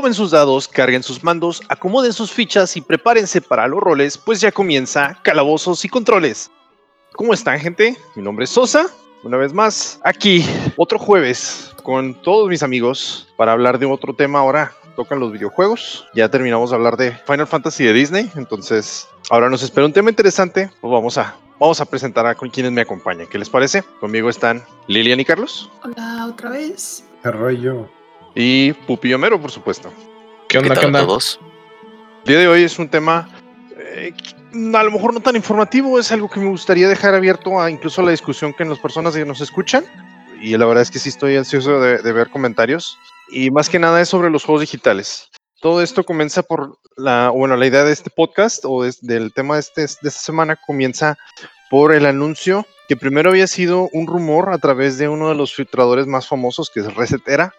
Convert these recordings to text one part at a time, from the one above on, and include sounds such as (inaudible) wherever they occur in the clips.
tomen sus dados, carguen sus mandos, acomoden sus fichas y prepárense para los roles, pues ya comienza Calabozos y Controles. ¿Cómo están, gente? Mi nombre es Sosa. Una vez más, aquí, otro jueves, con todos mis amigos, para hablar de otro tema ahora. Tocan los videojuegos. Ya terminamos de hablar de Final Fantasy de Disney. Entonces, ahora nos espera un tema interesante. Pues vamos a, vamos a presentar a con quienes me acompañan. ¿Qué les parece? Conmigo están Lilian y Carlos. Hola, otra vez. Arroyo. Y Pupi y Homero, por supuesto. ¿Qué onda, qué, onda? todos? El día de hoy es un tema eh, a lo mejor no tan informativo, es algo que me gustaría dejar abierto a incluso la discusión que las personas que nos escuchan. Y la verdad es que sí estoy ansioso de, de ver comentarios. Y más que nada es sobre los juegos digitales. Todo esto comienza por la, bueno, la idea de este podcast o de, del tema de, este, de esta semana comienza por el anuncio que primero había sido un rumor a través de uno de los filtradores más famosos, que es Resetera,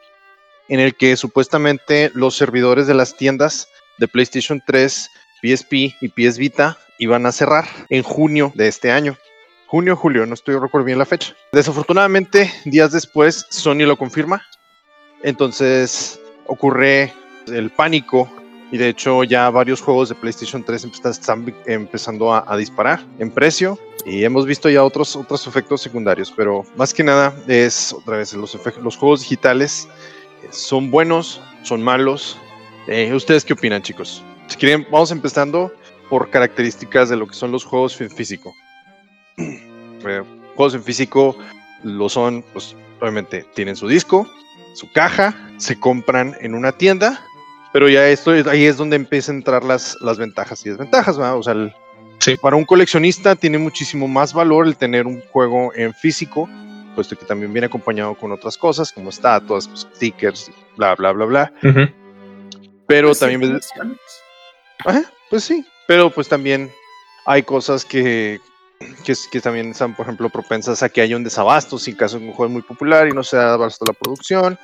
en el que supuestamente los servidores de las tiendas de PlayStation 3, PSP y PS Vita iban a cerrar en junio de este año. Junio, julio, no estoy recuerdo bien la fecha. Desafortunadamente, días después, Sony lo confirma. Entonces ocurre el pánico y de hecho ya varios juegos de PlayStation 3 están empezando a, a, disparar en precio y hemos visto ya otros, otros efectos secundarios, pero más que nada es otra vez los, los juegos digitales son buenos, son malos. Eh, ¿Ustedes qué opinan, chicos? Si quieren, vamos empezando por características de lo que son los juegos en físico. (clears throat) Eh, juegos en físico lo son, pues obviamente tienen su disco, su caja, se compran en una tienda, pero ya esto ahí es donde empiezan a entrar las, las ventajas y desventajas, ¿verdad? O sea, para un coleccionista tiene muchísimo más valor el tener un juego en físico puesto que también viene acompañado con otras cosas como estatuas, pues, stickers, bla, bla, bla, bla. Pero pues también... pues sí, pero pues también hay cosas que, que, también están, por ejemplo, propensas a que haya un desabasto si en caso de un juego muy popular y no se da abasto la producción.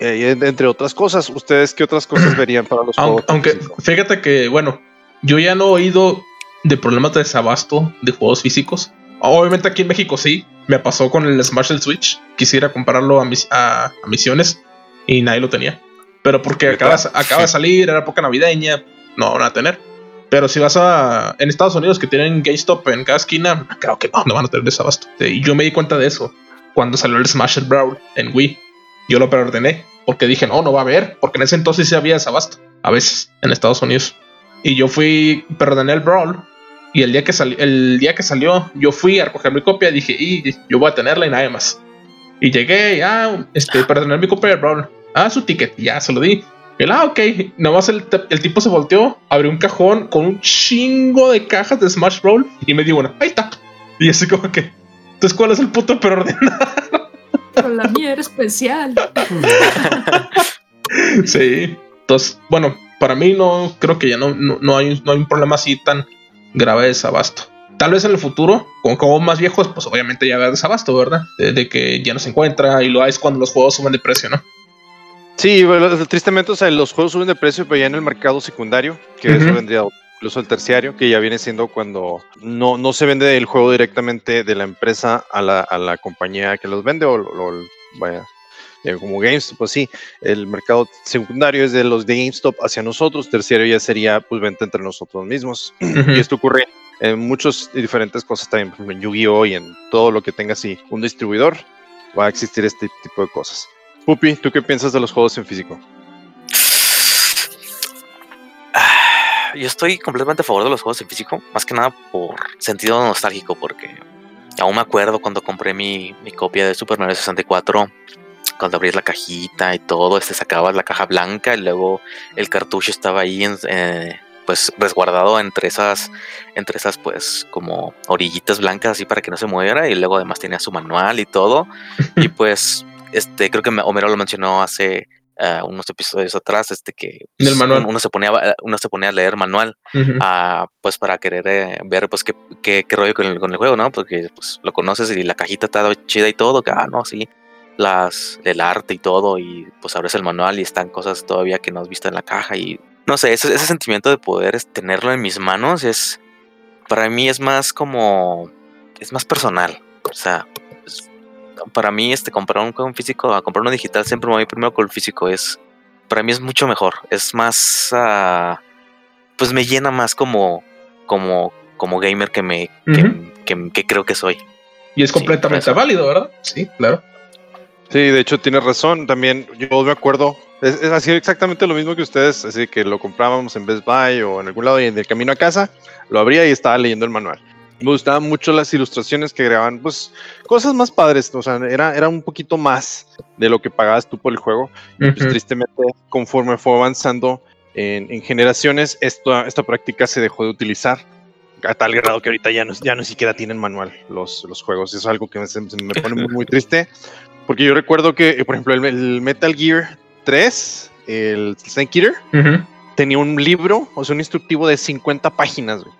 Eh, entre otras cosas, ¿ustedes qué otras cosas (clears throat) verían para los aunque, juegos? Aunque fíjate que, bueno, yo ya no he oído de problemas de desabasto de juegos físicos. Obviamente aquí en México sí, me pasó con el Smash el Switch. Quisiera comprarlo a, mis, a, misiones y nadie lo tenía. Pero porque acaba, acaba de salir, era época navideña, no van a tener. Pero si vas a. En Estados Unidos, que tienen GameStop en cada esquina, creo que no, no van a tener desabasto. Y yo me di cuenta de eso cuando salió el Smash el Brawl en Wii. Yo lo preordené porque dije, no, no va a haber, porque en ese entonces sí había desabasto, a veces, en Estados Unidos. Y yo fui, preordené el Brawl y el día que salió, el día que salió, yo fui a recoger mi copia y dije, y yo voy a tenerla y nada más. Y llegué, ah, este, para tener mi copia de Brawl. Ah, su ticket, ya se lo di. Y él, ah, ok. Nada más el, el, tipo se volteó, abrió un cajón con un chingo de cajas de Smash Brawl y me dio una. Ahí está. Y así como que, entonces, ¿cuál es el puto preordenar? Pero la mía era especial. (laughs) sí. Entonces, bueno, para mí no creo que ya no, no, no, hay, no hay un problema así tan grave desabasto. Tal vez en el futuro, con juegos más viejos, pues obviamente ya habrá desabasto, ¿verdad? De, que ya no se encuentra y lo hay cuando los juegos suben de precio, ¿no? Sí, tristemente, o sea, los juegos suben de precio, pero ya en el mercado secundario, que eso vendría incluso el terciario, que ya viene siendo cuando no, no se vende el juego directamente de la empresa a la, a la compañía que los vende, o, o vaya, eh, como GameStop, pues sí, el mercado secundario es de los de GameStop hacia nosotros, terciario ya sería pues venta entre nosotros mismos. (clears throat) Y esto ocurre en muchas diferentes cosas también, por ejemplo, en Yu-Gi-Oh! y en todo lo que tenga así un distribuidor, va a existir este tipo de cosas. Pupi, ¿tú qué piensas de los juegos en físico? Yo estoy completamente a favor de los juegos en físico, más que nada por sentido nostálgico, porque aún me acuerdo cuando compré mi, mi copia de Super Mario 64 cuando abrías la cajita y todo, este sacabas la caja blanca y luego el cartucho estaba ahí eh, pues resguardado entre esas, entre esas pues como orillitas blancas así para que no se mueva y luego además tenía su manual y todo. (laughs) Y pues este creo que Homero lo mencionó hace uh, unos episodios atrás este que pues, manual. uno se ponía uno se ponía a leer manual uh, pues para querer eh, ver pues qué, qué, qué rollo con el, con el juego no porque pues lo conoces y la cajita está chida y todo que ah no sí las, el arte y todo, y pues abres el manual y están cosas todavía que no has visto en la caja y no sé, ese, ese sentimiento de poder tenerlo en mis manos es, para mí es más como, es más personal, o sea, para mí este comprar un juego físico a comprar uno digital siempre me voy primero con el físico, es para mí es mucho mejor. Es más, ah, pues me llena más como, como, como gamer que me, que- Ujú. que, que creo que soy. Y es completamente válido, ¿verdad? Sí, claro. Sí, de hecho tienes razón. También yo me acuerdo, es, es así exactamente lo mismo que ustedes, así que lo comprábamos en Best Buy o en algún lado y en el camino a casa, lo abría y estaba leyendo el manual. Me gustaban mucho las ilustraciones que agregaban, pues, cosas más padres, o sea, era, era un poquito más de lo que pagabas tú por el juego. Y pues Ujú. tristemente, conforme fue avanzando en, en generaciones, esta, esta práctica se dejó de utilizar a tal grado que ahorita ya no, ya no siquiera tienen manual los, los juegos. Eso es algo que me, me pone muy, muy triste. Porque yo recuerdo que, eh, por ejemplo, el, el Metal Gear 3, el Snake Eater, tenía un libro, o sea, un instructivo de 50 páginas, güey.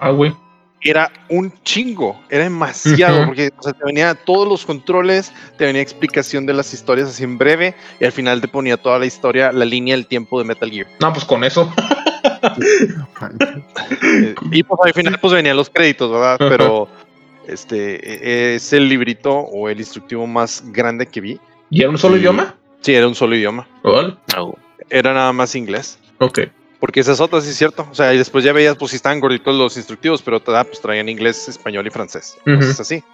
Ah, güey. Era un chingo, era demasiado, porque o sea, te venía todos los controles, te venía explicación de las historias así en breve, y al final te ponía toda la historia, la línea, el tiempo de Metal Gear. No, pues con eso. (laughs) Y pues al final pues venían los créditos, ¿verdad? Pero este eh, es el librito o el instructivo más grande que vi. ¿Y era un solo Sí. idioma? Sí, era un solo idioma. Vale. Oh, Era nada más inglés. Ok. Porque esas otras, sí es cierto. O sea, y después ya veías, pues sí estaban gorditos los instructivos, pero ah, pues traían inglés, español y francés. Entonces así.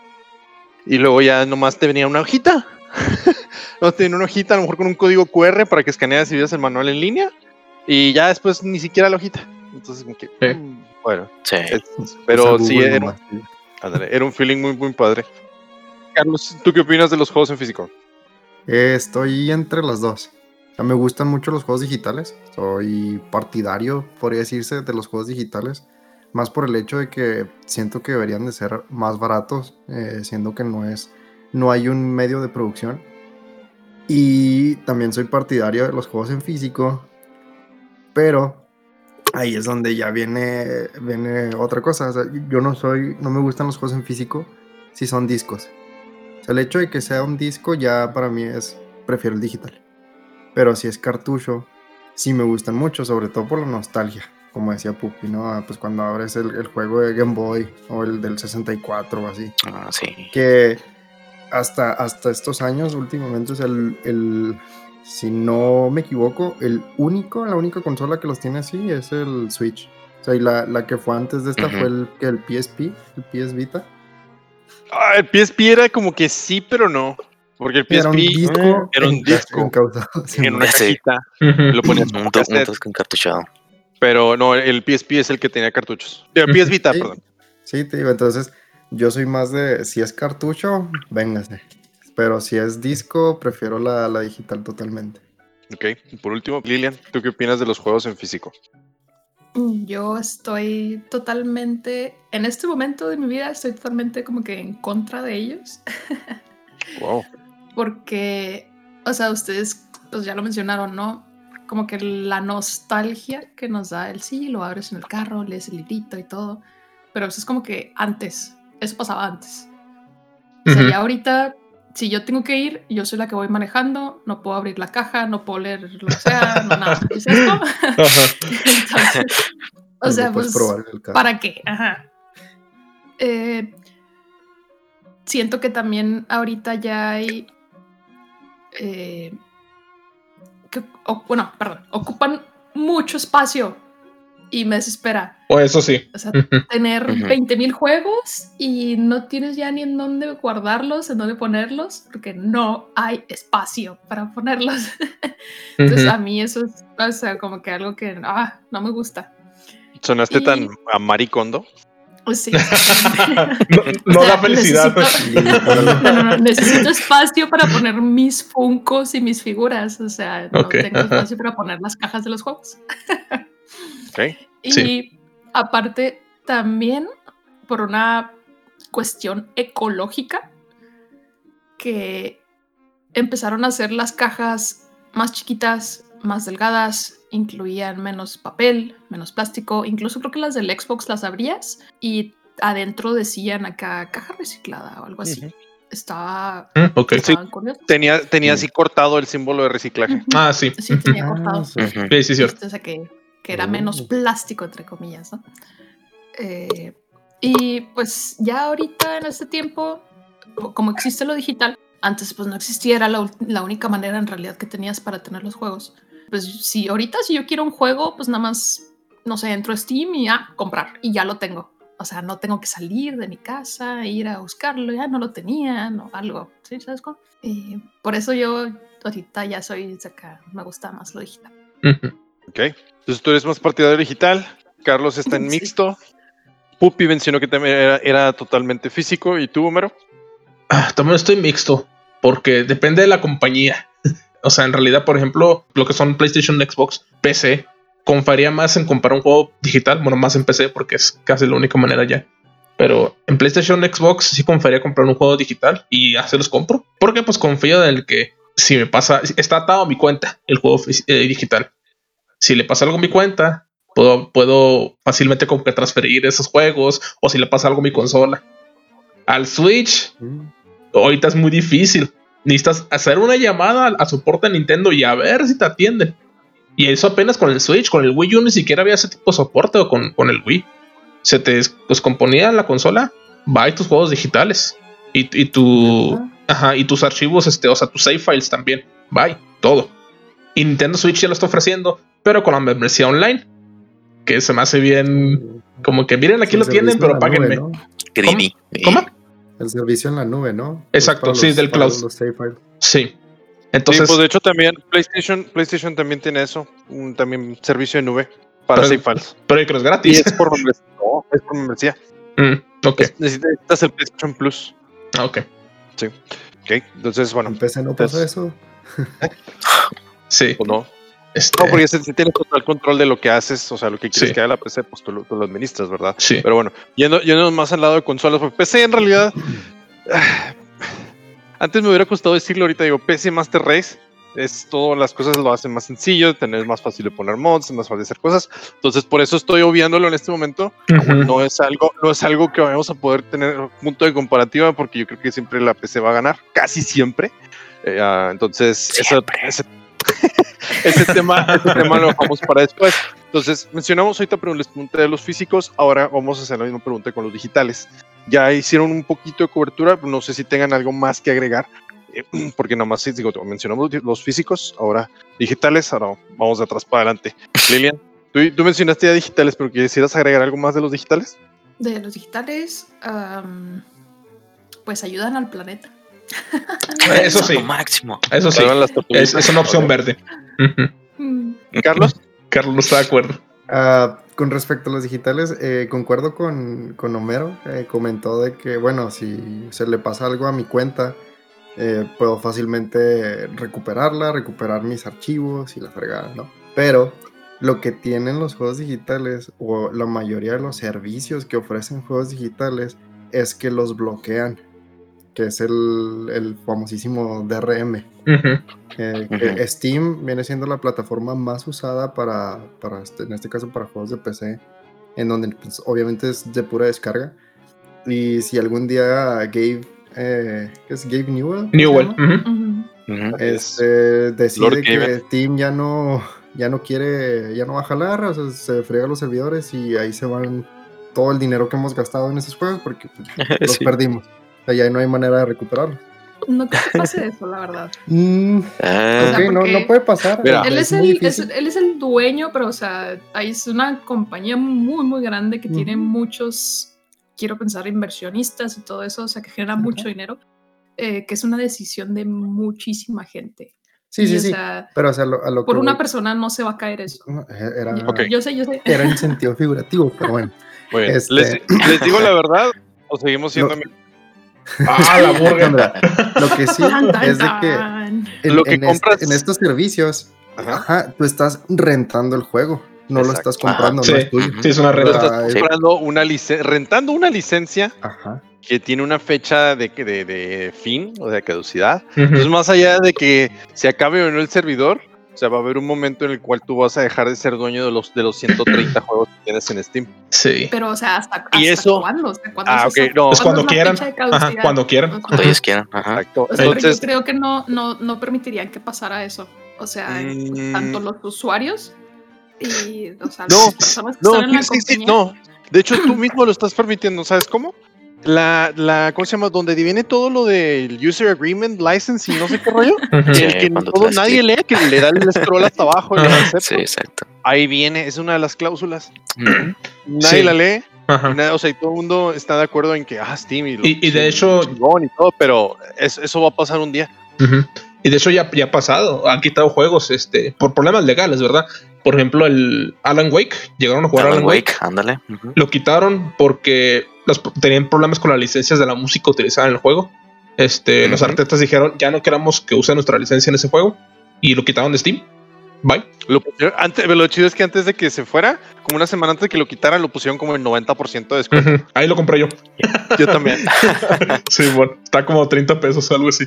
Y luego ya nomás te venía una hojita. (laughs) no te venía una hojita, a lo mejor con un código QR para que escaneas y vieras el manual en línea. Y ya después ni siquiera la hojita. Entonces, como que. Mm, bueno. sí. es- pero sí, era, nomás. Ándale, era un feeling muy, muy padre. Carlos, ¿tú qué opinas de los juegos en físico? Eh, estoy entre las dos. O sea, me gustan mucho los juegos digitales. Soy partidario, podría decirse, de los juegos digitales. Más por el hecho de que siento que deberían de ser más baratos, eh, siendo que no es, no hay un medio de producción. Y también soy partidario de los juegos en físico. Pero ahí es donde ya viene, viene otra cosa. O sea, yo no soy, no me gustan los juegos en físico si son discos. O sea, el hecho de que sea un disco ya para mí es, prefiero el digital. Pero si es cartucho, sí me gustan mucho, sobre todo por la nostalgia, como decía Pupi, ¿no? Ah, Pues cuando abres el, el juego de Game Boy o el del 64 o así. Ah, sí. Que hasta, hasta estos años, últimamente, es el, el, si no me equivoco, el único, la única consola que los tiene así es el Switch. O sea, y la, la que fue antes de esta fue el, el PSP, el PS Vita. Ah, el PSP era como que sí, pero no. Porque el PSP Era un disco, (laughs) eh, era un disco encauzado, sí, en una Sí. cajita. Lo ponías Un, un cassette, disco encartuchado. pero no, el PSP es el que tenía cartuchos. El PS Vita, Sí. perdón. Sí, te digo, entonces yo soy más de, si es cartucho, véngase. Pero si es disco, prefiero la, la digital totalmente. Ok, y por último, Lilian, ¿tú qué opinas de los juegos en físico? Yo estoy totalmente, en este momento de mi vida, estoy totalmente como que en contra de ellos. (laughs) Wow. Porque, o sea, ustedes pues ya lo mencionaron, ¿no? Como que la nostalgia que nos da el sí, lo abres en el carro, lees el librito y todo. Pero eso es como que antes, eso pasaba antes. O sea, Ujú. ya ahorita, si yo tengo que ir, yo soy la que voy manejando, no puedo abrir la caja, no puedo leer lo que sea, no nada. ¿Es esto? (laughs) Entonces, o sea, pues. ¿para qué? Ajá. Eh, siento que también ahorita ya hay. eh, que- bueno, perdón, ocupan mucho espacio y me desespera. O eso sí. O sea, tener Ujú. 20.000 juegos y no tienes ya ni en dónde guardarlos, en dónde ponerlos, porque no hay espacio para ponerlos. (laughs) Entonces, a mí eso es, o sea, como que algo que ah, no me gusta. ¿Sonaste Y- tan a maricondo? Pues sí. (laughs) No, no O sea, da felicidad. necesito-. No, no, no, necesito espacio para poner mis funcos y mis figuras. O sea, no Ok, tengo espacio para poner las cajas de los juegos. (laughs) Y Sí. aparte, también por una cuestión ecológica, que empezaron a hacer las cajas más chiquitas, más delgadas, incluían menos papel, menos plástico, incluso creo que las del Xbox las abrías y adentro decían acá caja reciclada o algo así. Estaba, Mm, Ok. Sí. Tenía, tenía Sí. así cortado el símbolo de reciclaje. Ah, sí. Sí, tenía cortado. sí. Sí, sí, cierto. O sea, que, que era Oh. menos plástico, entre comillas, ¿no? Eh, y pues ya ahorita en este tiempo, co- como existe lo digital, antes pues no existía, era la, única manera en realidad que tenías para tener los juegos. Pues si ahorita si yo quiero un juego, pues nada más, no sé, entro a Steam y ya comprar y ya lo tengo. O sea, no tengo que salir de mi casa, ir a buscarlo, ya no lo tenía, no algo, ¿sí? ¿Sabes cómo? Y por eso yo ahorita ya soy acá, me gusta más lo digital. Ok. Entonces tú eres más partidario digital. Carlos está en (laughs) Sí. mixto. Pupi mencionó que también era, era totalmente físico. ¿Y tú, Homero? Ah, también estoy mixto, porque depende de la compañía. (laughs) o sea, en realidad, por ejemplo, lo que son PlayStation, Xbox, PC, confiaría más en comprar un juego digital, bueno, más en PC, porque es casi la única manera ya. Pero en PlayStation, Xbox, sí confiaría comprar un juego digital y así los compro. Porque pues confío en el que si me pasa, está atado a mi cuenta el juego eh, digital. Si le pasa algo a mi cuenta, puedo, puedo fácilmente como que transferir esos juegos, o si le pasa algo a mi consola. Al Switch, Mm. ahorita es muy difícil. Necesitas hacer una llamada a, a soporte de Nintendo y a ver si te atienden. Y eso apenas con el Switch, con el Wii U ni siquiera había ese tipo de soporte o con, con el Wii. Se te descomponía la consola, va y tus juegos digitales. Y, y tu. Ajá, y tus archivos, este, o sea, tus save files también. Bye, todo. Y Nintendo Switch ya lo está ofreciendo, pero con la membresía online. Que se me hace bien. Como que miren, aquí lo tienen, pero nube, páguenme. ¿no? Greedy. ¿Cómo? El servicio en la nube, ¿no? Exacto, sí, los- del cloud. Sí. Entonces. sí, pues de hecho también PlayStation, PlayStation también tiene eso. Un también servicio de nube para Pero- save files. pero que no es Y gratis. es por membresía. No, es por membresía. Mm, ok, Es- Necesitas el PlayStation Plus. ah, ok. Ok. Entonces, bueno, En PC no pasa eso. Sí. pues no. Este, No, porque si si tienes total control de lo que haces, o sea, lo que quieres Sí. que haga la PC, pues tú lo, tú lo administras, ¿verdad? sí. Pero bueno, yendo, yendo más al lado de consolas, porque PC en realidad. (sighs) Antes me hubiera costado decirlo, ahorita digo PC Master Race. Es todas las cosas lo hacen más sencillo, tener más fácil de poner mods, más fácil de hacer cosas. Entonces, por eso estoy obviándolo en este momento. Ujú. No es algo, no es algo que vamos a poder tener punto de comparativa, porque yo creo que siempre la PC va a ganar, casi siempre. Eh, ah, entonces, eso- Siempre. (laughs) ese tema, ese tema lo dejamos para después. Entonces, mencionamos ahorita pero les pregunté de los físicos, ahora vamos a hacer la misma pregunta con los digitales. Ya hicieron un poquito de cobertura, no sé si tengan algo más que agregar, eh, (clears throat) porque nada más digo, mencionamos los físicos, ahora digitales, ahora vamos de atrás para adelante. Lilian, tú, mencionaste ya digitales, pero quisieras agregar algo más de los digitales? De los digitales, pues ayudan al planeta. Eso sí. Máximo. Eso sí. Es, es una opción verde. Mm, Carlos, Carlos está de acuerdo. Ah, con respecto a los digitales, eh, concuerdo con, con Homero. eh, comentó de que, bueno, si se le pasa algo a mi cuenta, eh, puedo fácilmente recuperarla, recuperar mis archivos y la fregada, ¿no? Pero lo que tienen los juegos digitales o la mayoría de los servicios que ofrecen juegos digitales es que los bloquean, que es el, el famosísimo DRM. Eh, que. Steam viene siendo la plataforma más usada para, para este- en este caso, para juegos de PC, en donde pues, obviamente es de pura descarga. Y si algún día Gabe, eh, ¿qué es Gabe Newell? ¿se Newell. ujú. Ujú. Este, Lord decide que. Steam ya no, ya no quiere, ya no va a jalar, o sea, se friega los servidores y ahí se van todo el dinero que hemos gastado en esos juegos porque pues, (laughs) los Sí. perdimos. O sea, ya no hay manera de recuperarlos. No creo que pase eso, la verdad. (laughs) Mm, Ah, ok, no, porque no puede pasar. Mira. Él es, muy el, es- él es el dueño, pero o sea, ahí es una compañía muy, muy grande que tiene muchos, quiero pensar, inversionistas y todo eso, o sea, que genera mucho dinero, eh, que es una decisión de muchísima gente. Sí, Y, sí, o sí. sea, Pero, o sea, lo- a lo por que una voy- persona no se va a caer eso. no, Era, Yo- Ok. Yo sé, yo sé. era en sentido figurativo, pero bueno. muy bien. Este- ¿Les, les digo la verdad o seguimos (laughs) siendo No. Ah, la (laughs) burger. Lo que sí es de que en, Lo que en este- compras- en estos servicios, Ajá. ajá, tú estás rentando el juego, no lo estás comprando, Ajá, no sí. es tuyo. Ujú. Sí, es una. Pero- estás comprando una licencia, rentando una licencia Ajá. que tiene una fecha de, que- de, de fin, o de caducidad. Entonces, más allá de que se acabe o no el servidor, o sea, va a haber un momento en el cual tú vas a dejar de ser dueño de los, de los 130 juegos que tienes en Steam. Sí. Pero, o sea, ¿hasta, Y hasta eso- cuándo? ¿Hasta cuándo Ah, ok, no. Pues cuando quieran. Ajá, cuando quieran. O sea, Cuando ellos quieran. Ajá. Exacto. O sea, pero Entonces, yo creo que no, no, no permitirían que pasara eso. O sea, Mm. tanto los usuarios y o sea, No, las personas que no, están en la sí, no. De hecho, tú mismo lo estás permitiendo, ¿sabes cómo? La, la, ¿cómo se llama? Donde viene todo lo del user agreement, license y no sé qué rollo. (laughs) Sí, el que todo- nadie lee, que le da el scroll hasta abajo. Sí, exacto. Ahí viene, es una de las cláusulas. Nadie Sí. la lee. Ajá. Nada, o sea, y todo el mundo está de acuerdo en que, ah, Steam y, lo- Y- y de sí, hecho- y todo, pero es- eso va a pasar un día. Ujú. Y de hecho ya, ya ha pasado, han quitado juegos este, por problemas legales, ¿verdad? Por ejemplo, el Alan Wake, llegaron a jugar Alan Alan Wake, Wake, ándale. Ujú. lo quitaron porque los, tenían problemas con las licencias de la música utilizada en el juego. Este, Los artistas dijeron, ya no queramos que use nuestra licencia en ese juego y lo quitaron de Steam. Bye. Lo, antes, lo chido es que antes de que se fuera, como una semana antes de que lo quitaran, lo pusieron como en 90% de descuento. Ahí lo compré yo. (laughs) Yo también. (laughs) Sí, bueno, está como 30 pesos, algo así.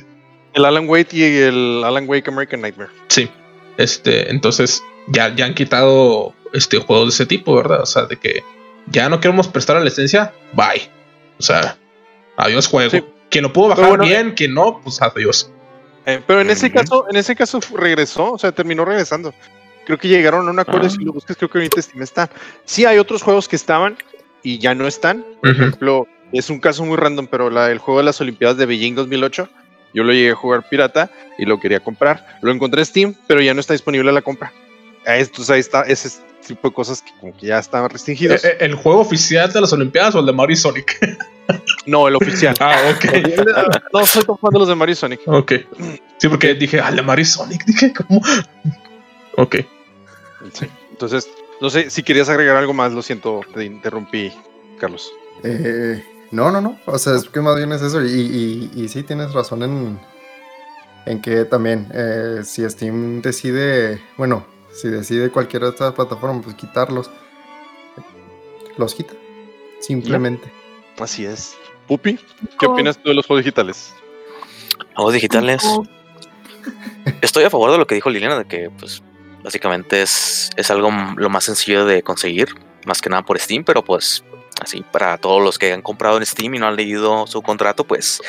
El Alan Wake y el Alan Wake American Nightmare. Sí. Este, entonces ya, ya han quitado este juegos de ese tipo, ¿verdad? O sea, de que ya no queremos prestar la licencia, bye. O sea, adiós juego. Sí. Quien lo pudo bajar bueno, bien, quien no, pues adiós. Eh, pero en ese caso, en ese caso regresó, o sea, terminó regresando. Creo que llegaron a un acuerdo, Ah. si lo buscas, creo que ahorita Steam está. Sí hay otros juegos que estaban y ya no están. Por ejemplo, es un caso muy random, pero la, el juego de las Olimpiadas de Beijing 2008, yo lo llegué a jugar pirata y lo quería comprar. Lo encontré en Steam, pero ya no está disponible a la compra. Entonces ahí está ese tipo de cosas que como que ya estaban restringidos. Eh, eh, ¿El juego oficial de las Olimpiadas o el de Mario y Sonic? (laughs) No, el oficial. ah, ok. (laughs) no, soy tan fan de los de Mario y Sonic. ok. Sí, porque dije, ah, el de Mario y Sonic. (laughs) Dije, ¿cómo? Ok. Sí. Entonces, no sé si querías agregar algo más, lo siento, te interrumpí, Carlos. Eh, no, no, no. O sea, es que más bien es eso. Y, y, y sí, tienes razón en, en que también, eh, si Steam decide, bueno, si decide cualquier otra plataforma, pues quitarlos, los quita. Simplemente. Así es. Pupi, ¿qué Oh. opinas tú de los juegos digitales? Juegos digitales. Oh, Estoy a favor de lo que dijo Liliana, de que pues básicamente es, es algo lo más sencillo de conseguir, más que nada por Steam, pero pues así para todos los que han comprado en Steam y no han leído su contrato, pues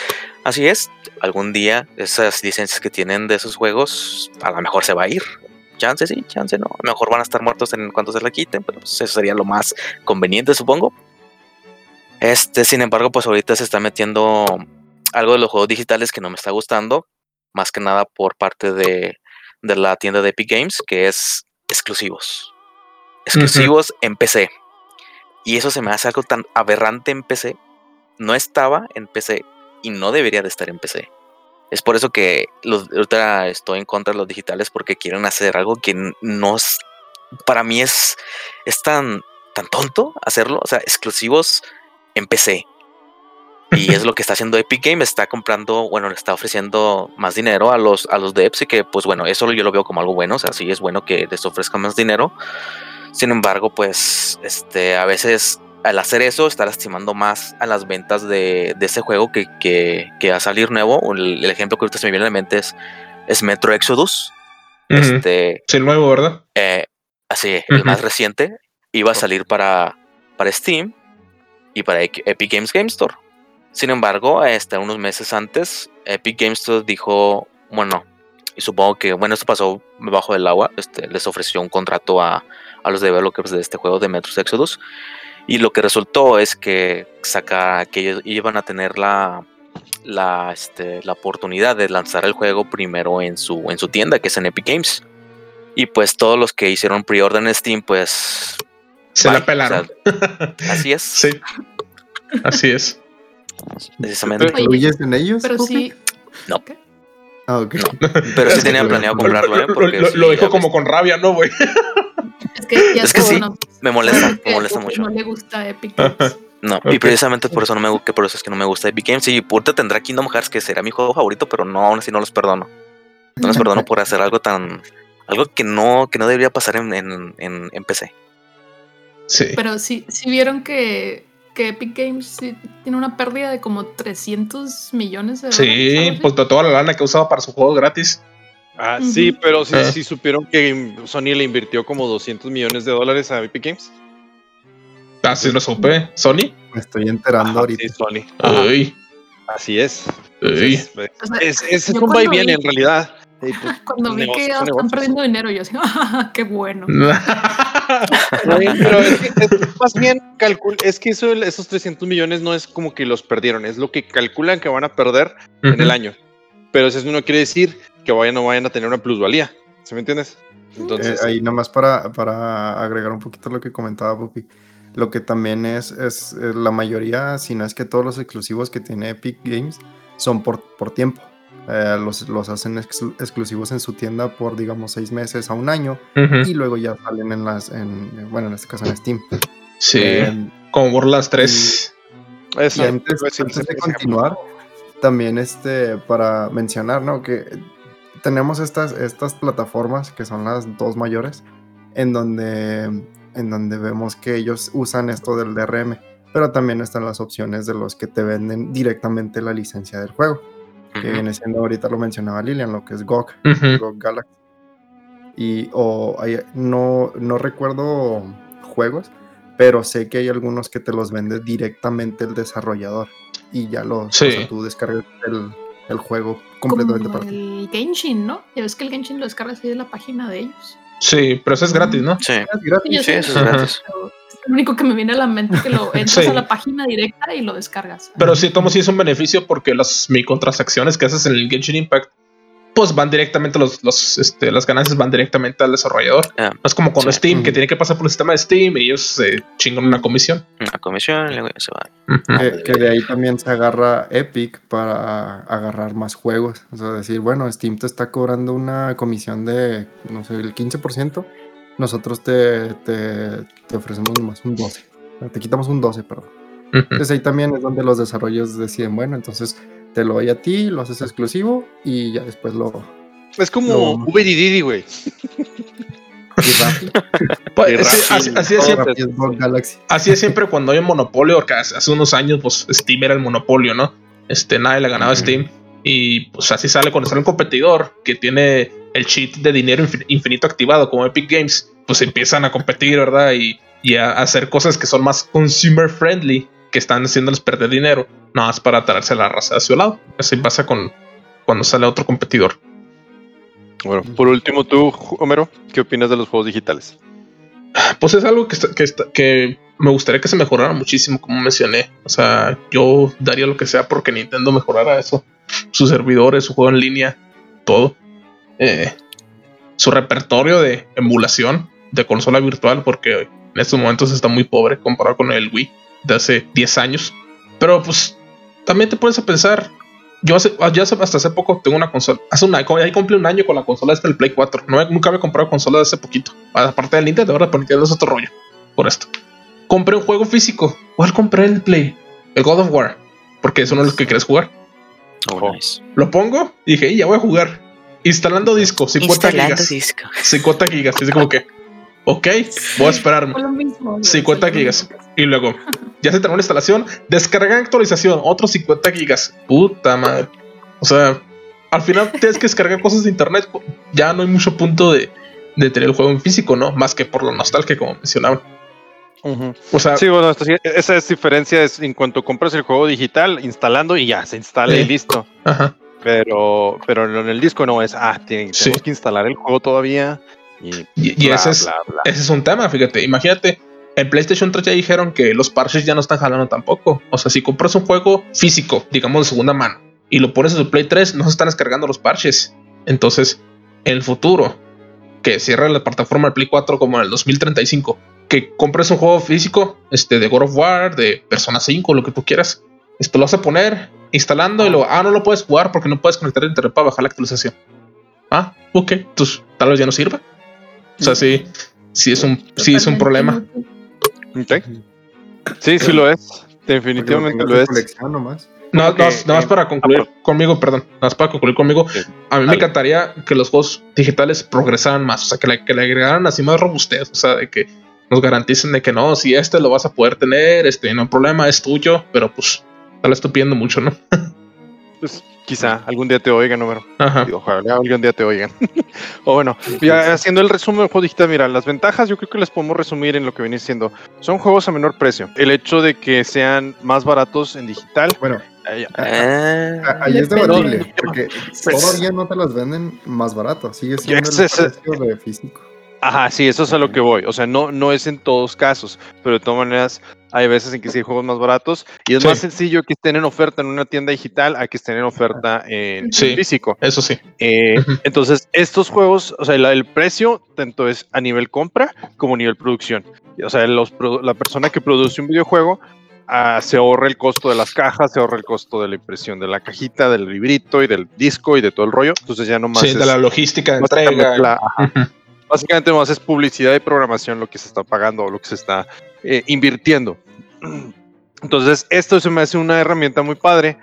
así es. Algún día esas licencias que tienen de esos juegos a lo mejor se va a ir. Chance sí, chance no. A lo mejor van a estar muertos en cuanto se la quiten, pero pues, eso sería lo más conveniente, supongo. Este, sin embargo, pues ahorita se está metiendo algo de los juegos digitales que no me está gustando, más que nada por parte de, de la tienda de Epic Games, que es exclusivos. Exclusivos en PC. Y eso se me hace algo tan aberrante en PC. No estaba en PC y no debería de estar en PC. Es por eso que los, ahorita estoy en contra de los digitales porque quieren hacer algo que no es, para mí es, es tan, tan tonto hacerlo. O sea, exclusivos en PC. Y (laughs) es lo que está haciendo Epic Games, está comprando, bueno, le está ofreciendo más dinero a los, a los devs y que pues bueno, eso yo lo veo como algo bueno, o sea, sí es bueno que les ofrezcan más dinero. Sin embargo, pues este, a veces al hacer eso está lastimando más a las ventas de, de ese juego que, que, a salir nuevo. El, el ejemplo que ahorita se me viene a la mente es, es Metro Exodus. Este, Es el nuevo, ¿verdad? eh, así, el más reciente, iba a salir para, para Steam y para Epic Games Game Store. Sin embargo, este, unos meses antes, Epic Games Store dijo, bueno, y supongo que, bueno, esto pasó bajo el agua, este, les ofreció un contrato a, a los developers de este juego de Metro Exodus. Y lo que resultó es que saca, que ellos iban a tener la, la, este, la oportunidad de lanzar el juego primero en su, en su tienda, que es en Epic Games. Y pues todos los que hicieron pre-order en Steam, pues. Se bye, la pelaron. o sea, así es. (laughs) sí. Así es. Precisamente. Oye, ¿Influyes en ellos? Pero sí, Ah, ok. Pero sí Es- (laughs) tenía planeado lo- comprarlo, ¿eh? Lo, Porque lo- sí, lo dijo como con rabia, ¿no, güey? Es que ya Es que sí, me molesta, me molesta mucho. No le gusta Epic Games. (laughs) No, y precisamente por eso no me que por eso es que no me gusta Epic Games. Y ahorita tendrá Kingdom Hearts, que será mi juego favorito, pero no, aún así no los perdono. No los perdono por hacer algo tan. algo que no, que no debería pasar en, en, en, en PC. Sí. Pero sí, sí vieron que, que Epic Games sí tiene una pérdida de como 300 millones de dólares. Sí, pues de toda la lana que usaba para sus juegos gratis. Ah, sí, pero sí, Ah. sí supieron que Sony le invirtió como 200 millones de dólares a Epic Games. Así lo supe. ¿Sony? Me estoy enterando Ajá, ahorita. sí, Sony. Uy, así es. sea, es, un va y viene vi- en realidad. Pues, (laughs) Cuando vi negocios que están negocios. perdiendo dinero, yo así, (laughs) "Ah, qué bueno. (laughs) Pero es, que es más bien calcul es que eso, esos 300 millones no es como que los perdieron, es lo que calculan que van a perder en el año. Pero eso no quiere decir que vayan no vayan a tener una plusvalía. ¿Sí me entiendes? Entonces, Eh, ahí nada más para, para agregar un poquito lo que comentaba Pupi. Lo que también es, es eh, la mayoría, si no es que todos los exclusivos que tiene Epic Games son por, por tiempo. Eh, los, los hacen ex- exclusivos en su tienda por, digamos, seis meses a un año y luego ya salen en las, en, bueno, en este caso en Steam. Sí, Eh, como Borderlands 3. eso, y antes, de continuar, también este, para mencionar, ¿no? Que tenemos estas, estas plataformas que son las dos mayores, en donde, en donde vemos que ellos usan esto del DRM, pero también están las opciones de los que te venden directamente la licencia del juego, que Ujú. viene siendo, ahorita lo mencionaba Lilian, lo que es GOG, Ujú. GOG Galaxy. Y o no, no recuerdo juegos, pero sé que hay algunos que te los vende directamente el desarrollador y ya los Sí. o sea, tú descargas el, el juego completamente Como para ti. el Genshin, ¿no? Ya ves que el Genshin lo descargas ahí de la página de ellos. Sí, pero eso es gratis, ¿no? Sí, Es gratis. Sí, eso es gratis. es lo único que me viene a la mente que lo (laughs) entras Sí. a la página directa y lo descargas. Pero sí, tomo sí es un beneficio porque las microtransacciones que haces en el Genshin Impact, pues van directamente, los, los, este, las ganancias van directamente al desarrollador. Ah, No es como con Sí. Steam, que tiene que pasar por el sistema de Steam y ellos se chingan una comisión. una comisión y luego ya se va. Ujú. Que, que de ahí también se agarra Epic para agarrar más juegos. O sea, decir, bueno, Steam te está cobrando una comisión de, no sé, el 15%. Nosotros te, te, te ofrecemos nomás un 12. Te quitamos un 12, perdón. Entonces ahí también es donde los desarrollos deciden, bueno, entonces te lo doy a ti, lo haces exclusivo y ya después lo... Es como No. Uber (laughs) y Didi, güey. Así, así es siempre, así es siempre cuando hay un monopolio, porque hace, hace unos años, pues Steam era el monopolio, ¿no? Este, nadie le ganaba a. Steam. Y pues así sale cuando sale un competidor que tiene el cheat de dinero infin- infinito activado, como Epic Games, pues empiezan a competir, ¿verdad? Y, y a hacer cosas que son más consumer friendly, que están haciéndoles perder dinero, nada más para traerse la raza de su lado. Así pasa con cuando sale otro competidor. Bueno, por último, tú, Homero, ¿qué opinas de los juegos digitales? Pues es algo que, está- que, está- que me gustaría que se mejorara muchísimo, como mencioné. O sea, yo daría lo que sea porque Nintendo mejorara eso. Sus servidores, su juego en línea, todo. Eh, su repertorio de emulación de consola virtual, porque en estos momentos está muy pobre comparado con el Wii de hace 10 años. Pero pues también te pones a pensar. Yo hace, ya hace- hasta hace poco tengo una consola. Hace una, ahí cumplí un año con la consola esta del Play 4. No, he- nunca había comprado consola de hace poquito. Aparte del Nintendo, ahora por Nintendo es otro rollo. Por esto. Compré un juego físico. ¿Cuál compré el Play? El God of War. Porque es uno de los que quieres jugar. Oh, Oh. nice. Lo pongo y dije, "Y ya voy a jugar. Instalando disco, 50 Instalando gigas. disco. 50 gigas. Y así como que, ok, voy a esperarme. Lo mismo. güey, 50 sí, lo gigas. Y luego, ya se terminó la instalación, descarga actualización, otros 50 gigas. Puta madre. O sea, al final (laughs) tienes que descargar cosas de internet. Ya no hay mucho punto de, de tener el juego en físico, ¿no? Más que por la nostalgia, como mencionaban. O sea, Sí, bueno, esto sí, esa es diferencia es en cuanto compras el juego digital, instalando y ya se instala y listo. ajá. Pero, pero en el disco no es, ah, tiene- Sí. tenemos que instalar el juego todavía. Y, Y, y bla, ese, es, bla, bla. ese es un tema, fíjate. Imagínate, en PlayStation 3 ya dijeron que los parches ya no están jalando tampoco. O sea, si compras un juego físico, digamos de segunda mano, y lo pones en tu Play 3, no se están descargando los parches. Entonces, en el futuro, que cierre la plataforma del Play 4 como en el 2035, que compres un juego físico, este, de God of War, de Persona 5, lo que tú quieras, esto lo vas a poner instalando y luego, ah, no lo puedes jugar porque no puedes conectar a internet para bajar la actualización. Ah, ok, entonces tal vez ya no sirva. O sea, sí, sí es un, sí es un problema. Sí, sí lo es. Definitivamente lo es. colección nomás. No, Como no, que, nada más eh, para concluir conmigo, perdón, nada más para concluir conmigo. A mí me encantaría que los juegos digitales progresaran más, o sea, que le, que le agregaran así más robustez, o sea, de que nos garanticen de que no, si este lo vas a poder tener, este no hay problema, es tuyo, pero pues tal vez estoy pidiendo mucho, ¿no? (laughs) Pues, (laughs) quizá algún día te oigan, número. Ajá. Ojalá algún día te oigan. (laughs) o bueno, ya haciendo el resumen del juego digital, mira, las ventajas yo creo que las podemos resumir en lo que viene siendo. Son juegos a menor precio. El hecho de que sean más baratos en digital. Bueno, eh, Eh, a- ahí es debatible, porque Pues- todavía no te las venden más barato, sigue siendo el- precio de físico. Ajá, sí, eso es a lo que voy. O sea, no, no es en todos casos, pero de todas maneras hay veces en que sí hay juegos más baratos y es Sí. más sencillo que estén en oferta en una tienda digital a que estén en oferta en Sí. físico. Eso sí. Eh, entonces, estos juegos, o sea, el precio tanto es a nivel compra como a nivel producción. O sea, los, la persona que produce un videojuego ah, se ahorra el costo de las cajas, se ahorra el costo de la impresión de la cajita, del librito y del disco y de todo el rollo. Entonces ya nomás Sí, es de la logística de entrega. la- ajá. Básicamente nomás es publicidad y programación lo que se está pagando o lo que se está eh, invirtiendo. (clears throat) Entonces, esto se me hace una herramienta muy padre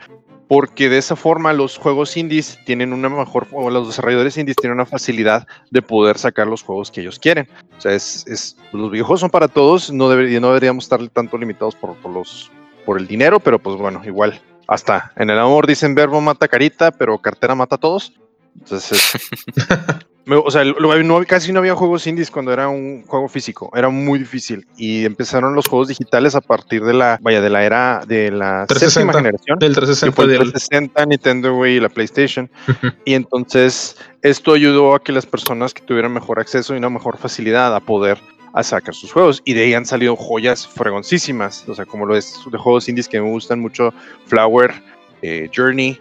porque de esa forma los juegos indies tienen una mejor, o los desarrolladores indies tienen una facilidad de poder sacar los juegos que ellos quieren. O sea, es, es- los videojuegos son para todos, no, debería, no deberíamos estar tanto limitados por, por los, por el dinero, pero pues bueno, igual, hasta en el amor dicen verbo mata carita, pero cartera mata a todos. Entonces, (laughs) me- o sea, lo- no- casi no había juegos indies cuando era un juego físico, era muy difícil y empezaron los juegos digitales a partir de la, vaya, de la era de la 360. séptima generación Del que 360 fue el del. 360, Nintendo Wii y la PlayStation. Y entonces esto ayudó a que las personas que tuvieran mejor acceso y una mejor facilidad a poder a sacar sus juegos. Y de ahí han salido joyas fregoncísimas, o sea, como lo es de juegos indies que me gustan mucho, Flower, eh, Journey,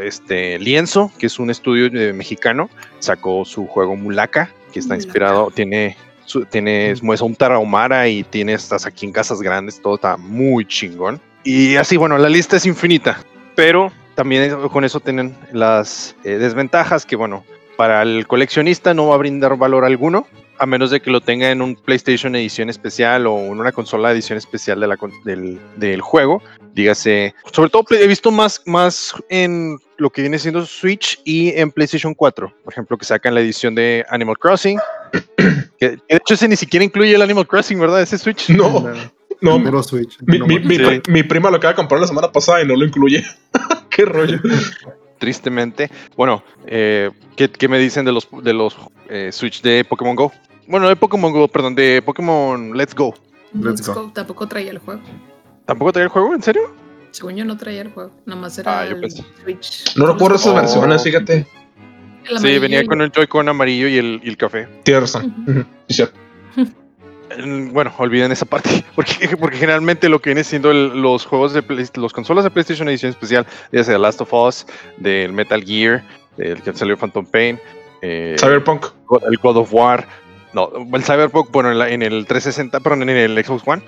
este Lienzo, que es un estudio eh, mexicano, sacó su juego Mulaka, que está inspirado, tiene... su- tiene, es un tarahumara y tiene estas aquí en casas grandes, todo está muy chingón. Y así, bueno, la lista es infinita, pero también con eso tienen las eh, desventajas que, bueno, para el coleccionista no va a brindar valor alguno, a menos de que lo tenga en un PlayStation edición especial o en una consola edición especial de la del, del juego. Dígase, sobre todo he visto más, más en lo que viene siendo Switch y en PlayStation 4, por ejemplo, que sacan la edición de Animal Crossing. (clears throat) Que, que de hecho ese ni siquiera incluye el Animal Crossing, ¿verdad? Ese Switch. No, no. Switch. Mi, no mi- mi- Sí. mi prima lo acaba de comprar la semana pasada y no lo incluye. (laughs) Qué rollo. (laughs) tristemente. Bueno, eh, ¿qué, qué me dicen de los, de los eh, Switch de Pokémon Go? Bueno, de Pokémon Go, perdón, de Pokémon Let's Go. Let's Let's go. Go tampoco traía el juego. ¿Tampoco traía el juego? ¿En serio? Según yo no traía el juego. Nada más era Ah, yo el pensé. Switch. No recuerdo esas Oh. versiones, fíjate. Sí, venía con el Joy-Con amarillo y el, y el café. Tienes razón. Ujú. (laughs) (laughs) Bueno, olviden esa parte, (laughs) porque, porque generalmente lo que viene siendo el- los juegos de Play- los consolas de PlayStation Edición Especial, ya sea Last of Us, del Metal Gear, del que salió Phantom Pain, eh, Cyberpunk. El God of War, no, el Cyberpunk, bueno, en, la- en el 360, perdón, en el Xbox One,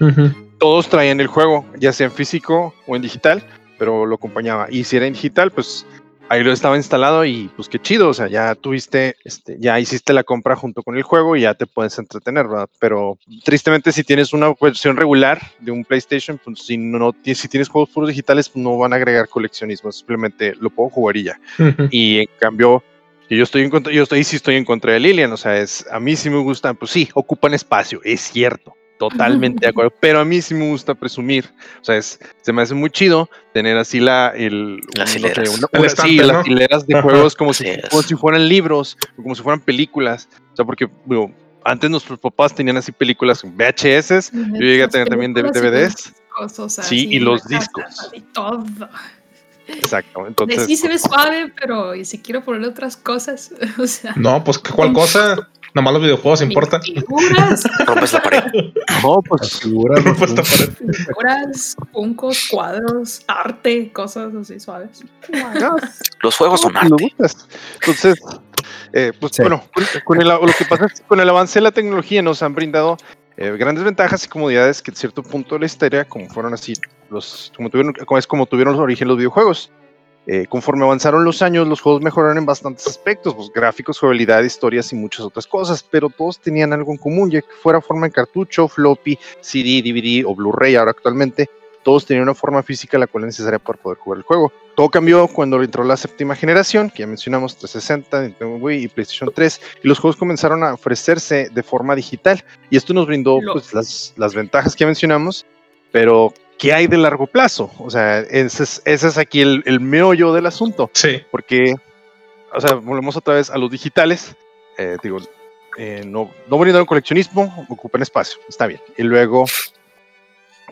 todos traían el juego, ya sea en físico o en digital, pero lo acompañaba. Y si era en digital, pues ahí lo estaba instalado y pues qué chido, o sea, ya tuviste, este, ya hiciste la compra junto con el juego y ya te puedes entretener, ¿verdad? Pero tristemente si tienes una versión regular de un PlayStation, pues si no si tienes juegos puros digitales, pues no van a agregar coleccionismo, simplemente lo puedo jugar y ya. Ujú. Y en cambio, yo estoy en contra, yo estoy, sí estoy en contra de Lilian, o sea, es, a mí sí me gustan, pues sí, ocupan espacio, es cierto, totalmente de (laughs) acuerdo, pero a mí sí me gusta presumir, o sea, es, se me hace muy chido tener así la, el, Las un- no sé, hileras. una- El estante, sí, ¿no? las hileras de Ajá. juegos como Así si, es. como si fueran libros, o como si fueran películas, o sea, porque, digo, antes nuestros papás tenían así películas en VHS, yo llegué a tener también DVDs, discos, o sea, Sí, y los discos. Y todo. exacto, De entonces... sí se ve (laughs) suave, pero y si quiero poner otras cosas, (laughs) o sea. No, pues ¿cuál cosa? Nada más los videojuegos importan. Figuras, (laughs) Rompes la pared. No, pues figuras, está puntos. padre. figuras, funcos, cuadros, arte, cosas así suaves. no, Los juegos son arte. Entonces, eh, pues Sí. bueno, con- con el, lo que pasa es que con el avance de la tecnología nos han brindado eh, grandes ventajas y comodidades que en cierto punto de la historia, como fueron así, los, como tuvieron, como es como tuvieron los origen los videojuegos. Eh, conforme avanzaron los años, los juegos mejoraron en bastantes aspectos, pues, gráficos, jugabilidad, historias y muchas otras cosas, pero todos tenían algo en común, ya que fuera forma en cartucho, floppy, CD, DVD o Blu-ray ahora actualmente, todos tenían una forma física la cual es necesaria para poder jugar el juego. Todo cambió cuando entró la séptima generación, que ya mencionamos 360, Nintendo Wii y PlayStation 3, y los juegos comenzaron a ofrecerse de forma digital. Y esto nos brindó pues, las, las ventajas que mencionamos, pero ¿qué hay de largo plazo? O sea, ese es, ese es aquí el, el meollo del asunto, Sí. porque, o sea, volvemos otra vez a los digitales, eh, digo, eh, no, no brindan coleccionismo, ocupan espacio, está bien. Y luego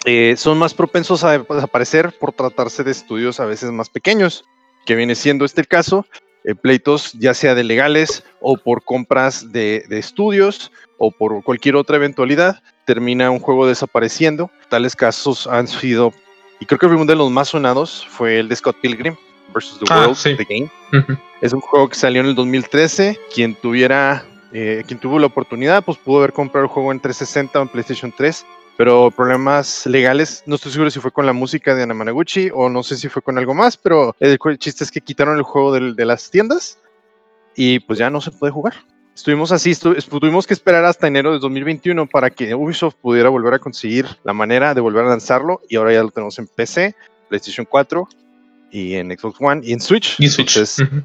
eh, son más propensos a desaparecer por tratarse de estudios a veces más pequeños, que viene siendo este el caso. eh, pleitos, ya sea de legales o por compras de, de estudios o por cualquier otra eventualidad, termina un juego desapareciendo. Tales casos han sido, y creo que uno de los más sonados fue el de Scott Pilgrim versus The Ah, World, sí. The Game. Ujú. Es un juego que salió en el 2013. Quien tuviera, eh, quien tuvo la oportunidad, pues pudo haber comprado el juego en 360 o en PlayStation 3. Pero problemas legales, no estoy seguro si fue con la música de Anamanaguchi o no sé si fue con algo más, pero el, chiste es que quitaron el juego del- de las tiendas y pues ya no se puede jugar. Estuvimos así, estu- tuvimos que esperar hasta enero de 2021 para que Ubisoft pudiera volver a conseguir la manera de volver a lanzarlo y ahora ya lo tenemos en PC, PlayStation 4 y en Xbox One y en Switch. Y Switch. Entonces, Ujú.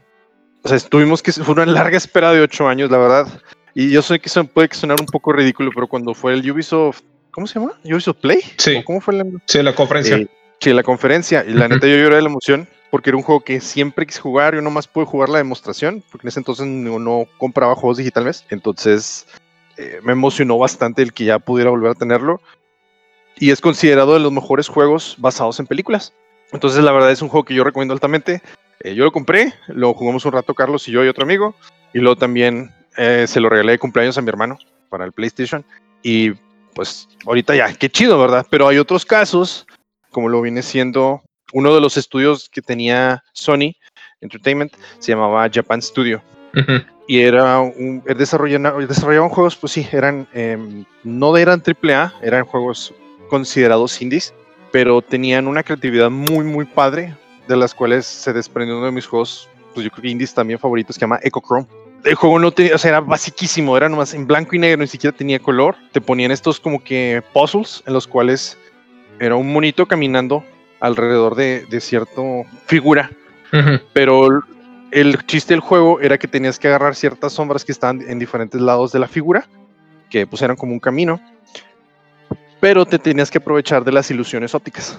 o sea, tuvimos que, fue una larga espera de ocho años, la verdad. Y yo sé que puede que sonar un poco ridículo, pero cuando fue el Ubisoft, ¿cómo se llama? Ubisoft Play. Sí. ¿O ¿Cómo fue la, Sí, la conferencia. eh, sí, la conferencia? Y la Ujú. neta yo lloré de la emoción porque era un juego que siempre quise jugar. Yo nomás pude jugar la demostración porque en ese entonces no, no compraba juegos digitales. Entonces eh, me emocionó bastante el que ya pudiera volver a tenerlo. Y es considerado de los mejores juegos basados en películas. Entonces la verdad es un juego que yo recomiendo altamente. Eh, yo lo compré, lo jugamos un rato Carlos y yo y otro amigo. Y luego también eh, se lo regalé de cumpleaños a mi hermano para el PlayStation. Y pues ahorita ya, qué chido, ¿verdad? Pero hay otros casos, como lo viene siendo uno de los estudios que tenía Sony Entertainment, se llamaba Japan Studio. Y era un, él desarrollaba, desarrollaban juegos, pues sí, eran, em, no eran AAA, eran juegos considerados indies, pero tenían una creatividad muy, muy padre, de las cuales se desprendió uno de mis juegos, pues yo creo que indies también favoritos, que se llama Echo Chrome. El juego no tenía, o sea, era basiquísimo, era nomás en blanco y negro, ni siquiera tenía color. Te ponían estos como que puzzles en los cuales era un monito caminando alrededor de, de cierta figura pero el- chiste del juego era que tenías que agarrar ciertas sombras que estaban en diferentes lados de la figura, que pues eran como un camino, pero te tenías que aprovechar de las ilusiones ópticas.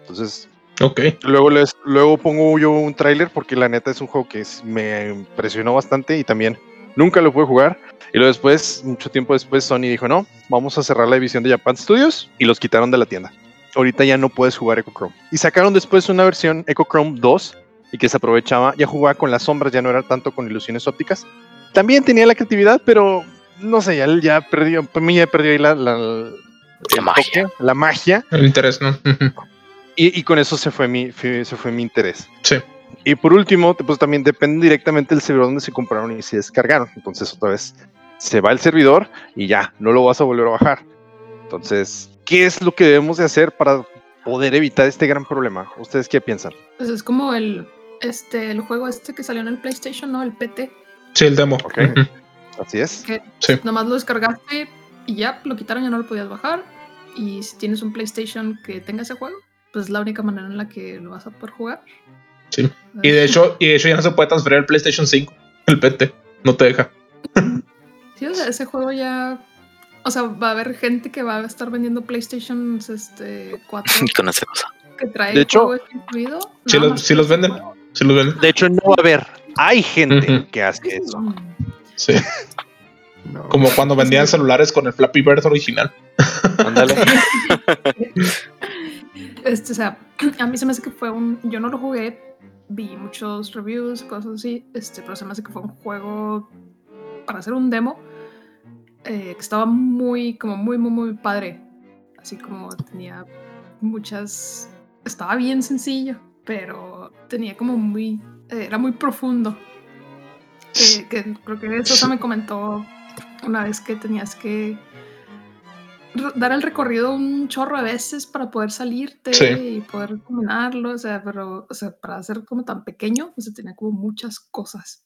Entonces, Ok. luego, les, luego pongo yo un tráiler porque la neta es un juego que es- me impresionó bastante y también nunca lo pude jugar. Y luego después, mucho tiempo después, Sony dijo, no, vamos a cerrar la división de Japan Studios y los quitaron de la tienda. Ahorita ya no puedes jugar Echo Chrome. Y sacaron después una versión Echo Chrome 2 y que se aprovechaba, ya jugaba con las sombras, ya no era tanto con ilusiones ópticas. También tenía la creatividad, pero no sé, ya, ya perdió, para mí ya perdió ahí la, la, magia. toque, la magia El interés, ¿no? (laughs) Y, y con eso se fue mi, fue- se fue mi interés. Sí. Y por último, pues también depende directamente del servidor donde se compraron y se descargaron. Entonces otra vez se va el servidor y ya, no lo vas a volver a bajar. Entonces, ¿qué es lo que debemos de hacer para poder evitar este gran problema? ¿Ustedes qué piensan? Pues es como el, este, el juego este que salió en el PlayStation, ¿no? El PT. Sí, el demo. Ok. Así es. Que Sí. nomás lo descargaste y ya lo quitaron, ya no lo podías bajar. Y si tienes un PlayStation que tenga ese juego, pues es la única manera en la que lo vas a poder jugar. Sí. Y de hecho, y de hecho ya no se puede transferir el PlayStation 5. El PT. No te deja. Sí, o sea, ese juego ya. O sea, va a haber gente que va a estar vendiendo PlayStation este, 4 (laughs) Con esa cosa. que trae De el hecho, juego incluido. Sí nada los, por los venden. Sí los venden. De hecho, no va a haber. Hay gente que hace eso. Mm. Sí. No. Como cuando vendían celulares con el Flappy Bird original. Ándale. (laughs) Este, o sea, (clears throat) a mí se me hace que fue un. Yo no lo jugué, vi muchos reviews, cosas así, este, pero se me hace que fue un juego para hacer un demo eh, que estaba muy, como muy, muy, muy padre. Así como tenía muchas. Estaba bien sencillo, pero tenía como muy. eh, era muy profundo. Que, que creo que Sosa me comentó una vez que tenías que dar el recorrido un chorro de veces para poder salirte Sí. y poder combinarlo, o sea, pero, o sea, para ser como tan pequeño, o sea, tenía como muchas cosas.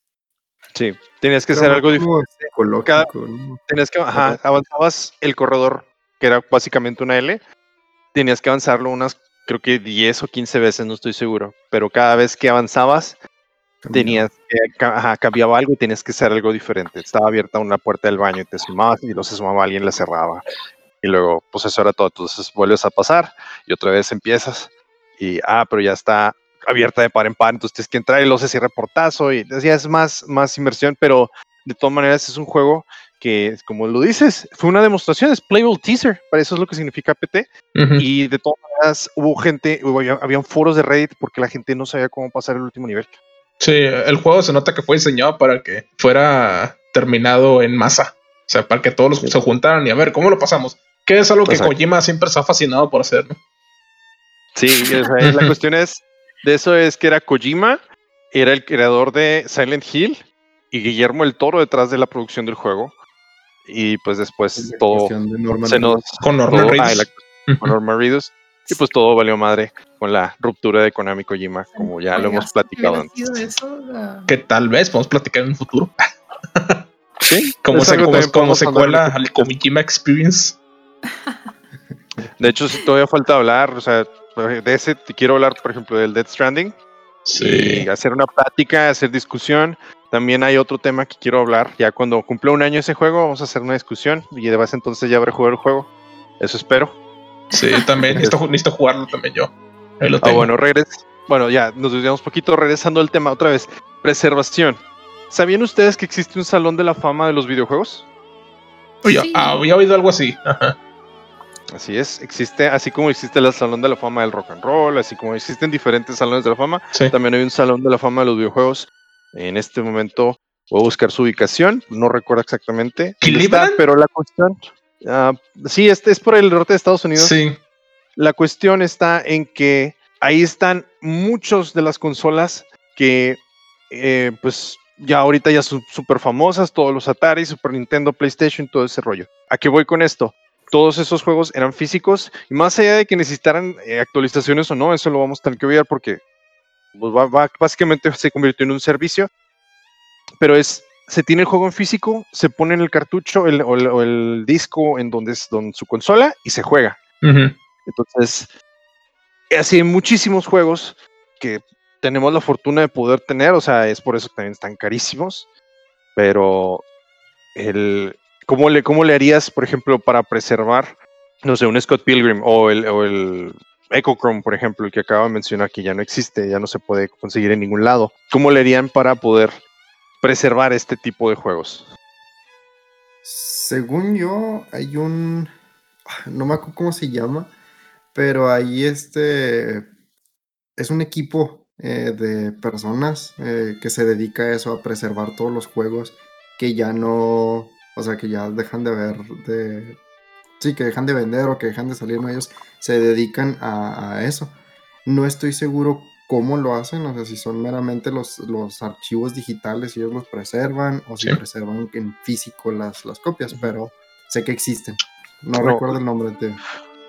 Sí, tenías que hacer algo diferente. ¿no? Tenías que, ajá, avanzabas el corredor, que era básicamente una L, tenías que avanzarlo unas, creo que 10 o 15 veces, no estoy seguro, pero cada vez que avanzabas, tenías que, ajá, cambiaba algo y tenías que hacer algo diferente. Estaba abierta una puerta del baño y te asomabas y luego se asomaba alguien, la cerraba. Y luego, pues eso era todo. Entonces vuelves a pasar y otra vez empiezas y, ah, pero ya está abierta de par en par, entonces tienes que entrar y luego se cierra portazo y ya es más, más inversión, pero de todas maneras es un juego que, como lo dices, fue una demostración, es Playable Teaser, para eso es lo que significa PT. Y de todas maneras hubo gente, hubo, había, habían foros de Reddit porque la gente no sabía cómo pasar el último nivel. Sí, el juego se nota que fue diseñado para que fuera terminado en masa. O sea, para que todos los se juntaran y a ver, ¿cómo lo pasamos? Que es algo que. Kojima siempre se ha fascinado por hacer, ¿no? Sí, o sea, la cuestión es, de eso es que era Kojima, era el creador de Silent Hill y Guillermo el Toro detrás de la producción del juego. Y pues después La todo de se nos... Con Norman Reedus. ah, con Norman Reedus. Y pues todo valió madre con la ruptura de Konami Kojima, como ya lo hemos platicado antes. eso, la- Que tal vez podemos platicar en un futuro. (laughs) Sí, (laughs) Como, se, como, como secuela al Kojima Experience. De hecho, si todavía falta hablar, o sea, de ese te quiero hablar, por ejemplo, del Dead Stranding. Sí. y hacer una plática, hacer discusión. También hay otro tema que quiero hablar. Ya cuando cumpla un año ese juego, vamos a hacer una discusión y de base entonces ya habré jugado el juego. Eso espero. Sí, también. (laughs) necesito, necesito jugarlo también yo. Ahí lo Ah, tengo. bueno, regres. Bueno, ya nos desviamos poquito, regresando al tema otra vez. Preservación. ¿Sabían ustedes que existe un salón de la fama de los videojuegos? Oye, Sí. ah, había oído algo así. Ajá. Así es, existe, así como existe el salón de la fama del rock and roll, así como existen diferentes salones de la fama, Sí. También hay un salón de la fama de los videojuegos. En este momento voy a buscar su ubicación. No recuerdo exactamente. está, pero la cuestión. ah, sí, este es por el norte de Estados Unidos. Sí. La cuestión está en que ahí están muchos de las consolas que, eh, pues, ya ahorita ya son súper famosas. Todos los Atari, Super Nintendo, PlayStation, todo ese rollo. ¿A qué voy con esto? Todos esos juegos eran físicos y más allá de que necesitaran eh, actualizaciones o no, eso lo vamos a tener que ver porque pues, va- va- básicamente se convirtió en un servicio, pero es, se tiene el juego en físico, se pone en el cartucho el- o, el, o el disco en donde es donde su consola y se juega. Ujú. Entonces, así hay muchísimos juegos que tenemos la fortuna de poder tener, o sea, es por eso que también están carísimos, pero el, ¿cómo, le, ¿cómo le harías, por ejemplo, para preservar, no sé, un Scott Pilgrim o el, o el por ejemplo, el que acabo de mencionar, que ya no existe, ya no se puede conseguir en ningún lado? ¿Cómo le harían para poder preservar este tipo de juegos? Según yo, hay un. No me acuerdo cómo se llama, pero ahí este. Es un equipo eh, de personas eh, que se dedica a eso, a preservar todos los juegos que ya no. O sea, que ya dejan de ver. De, sí, que dejan de vender o que dejan de salir en ellos. Se dedican a, a eso. No estoy seguro cómo lo hacen, o sea, si son meramente los, los archivos digitales y ellos los preservan, o si Sí. preservan en físico las, las copias, pero sé que existen. No, No. recuerdo el nombre de...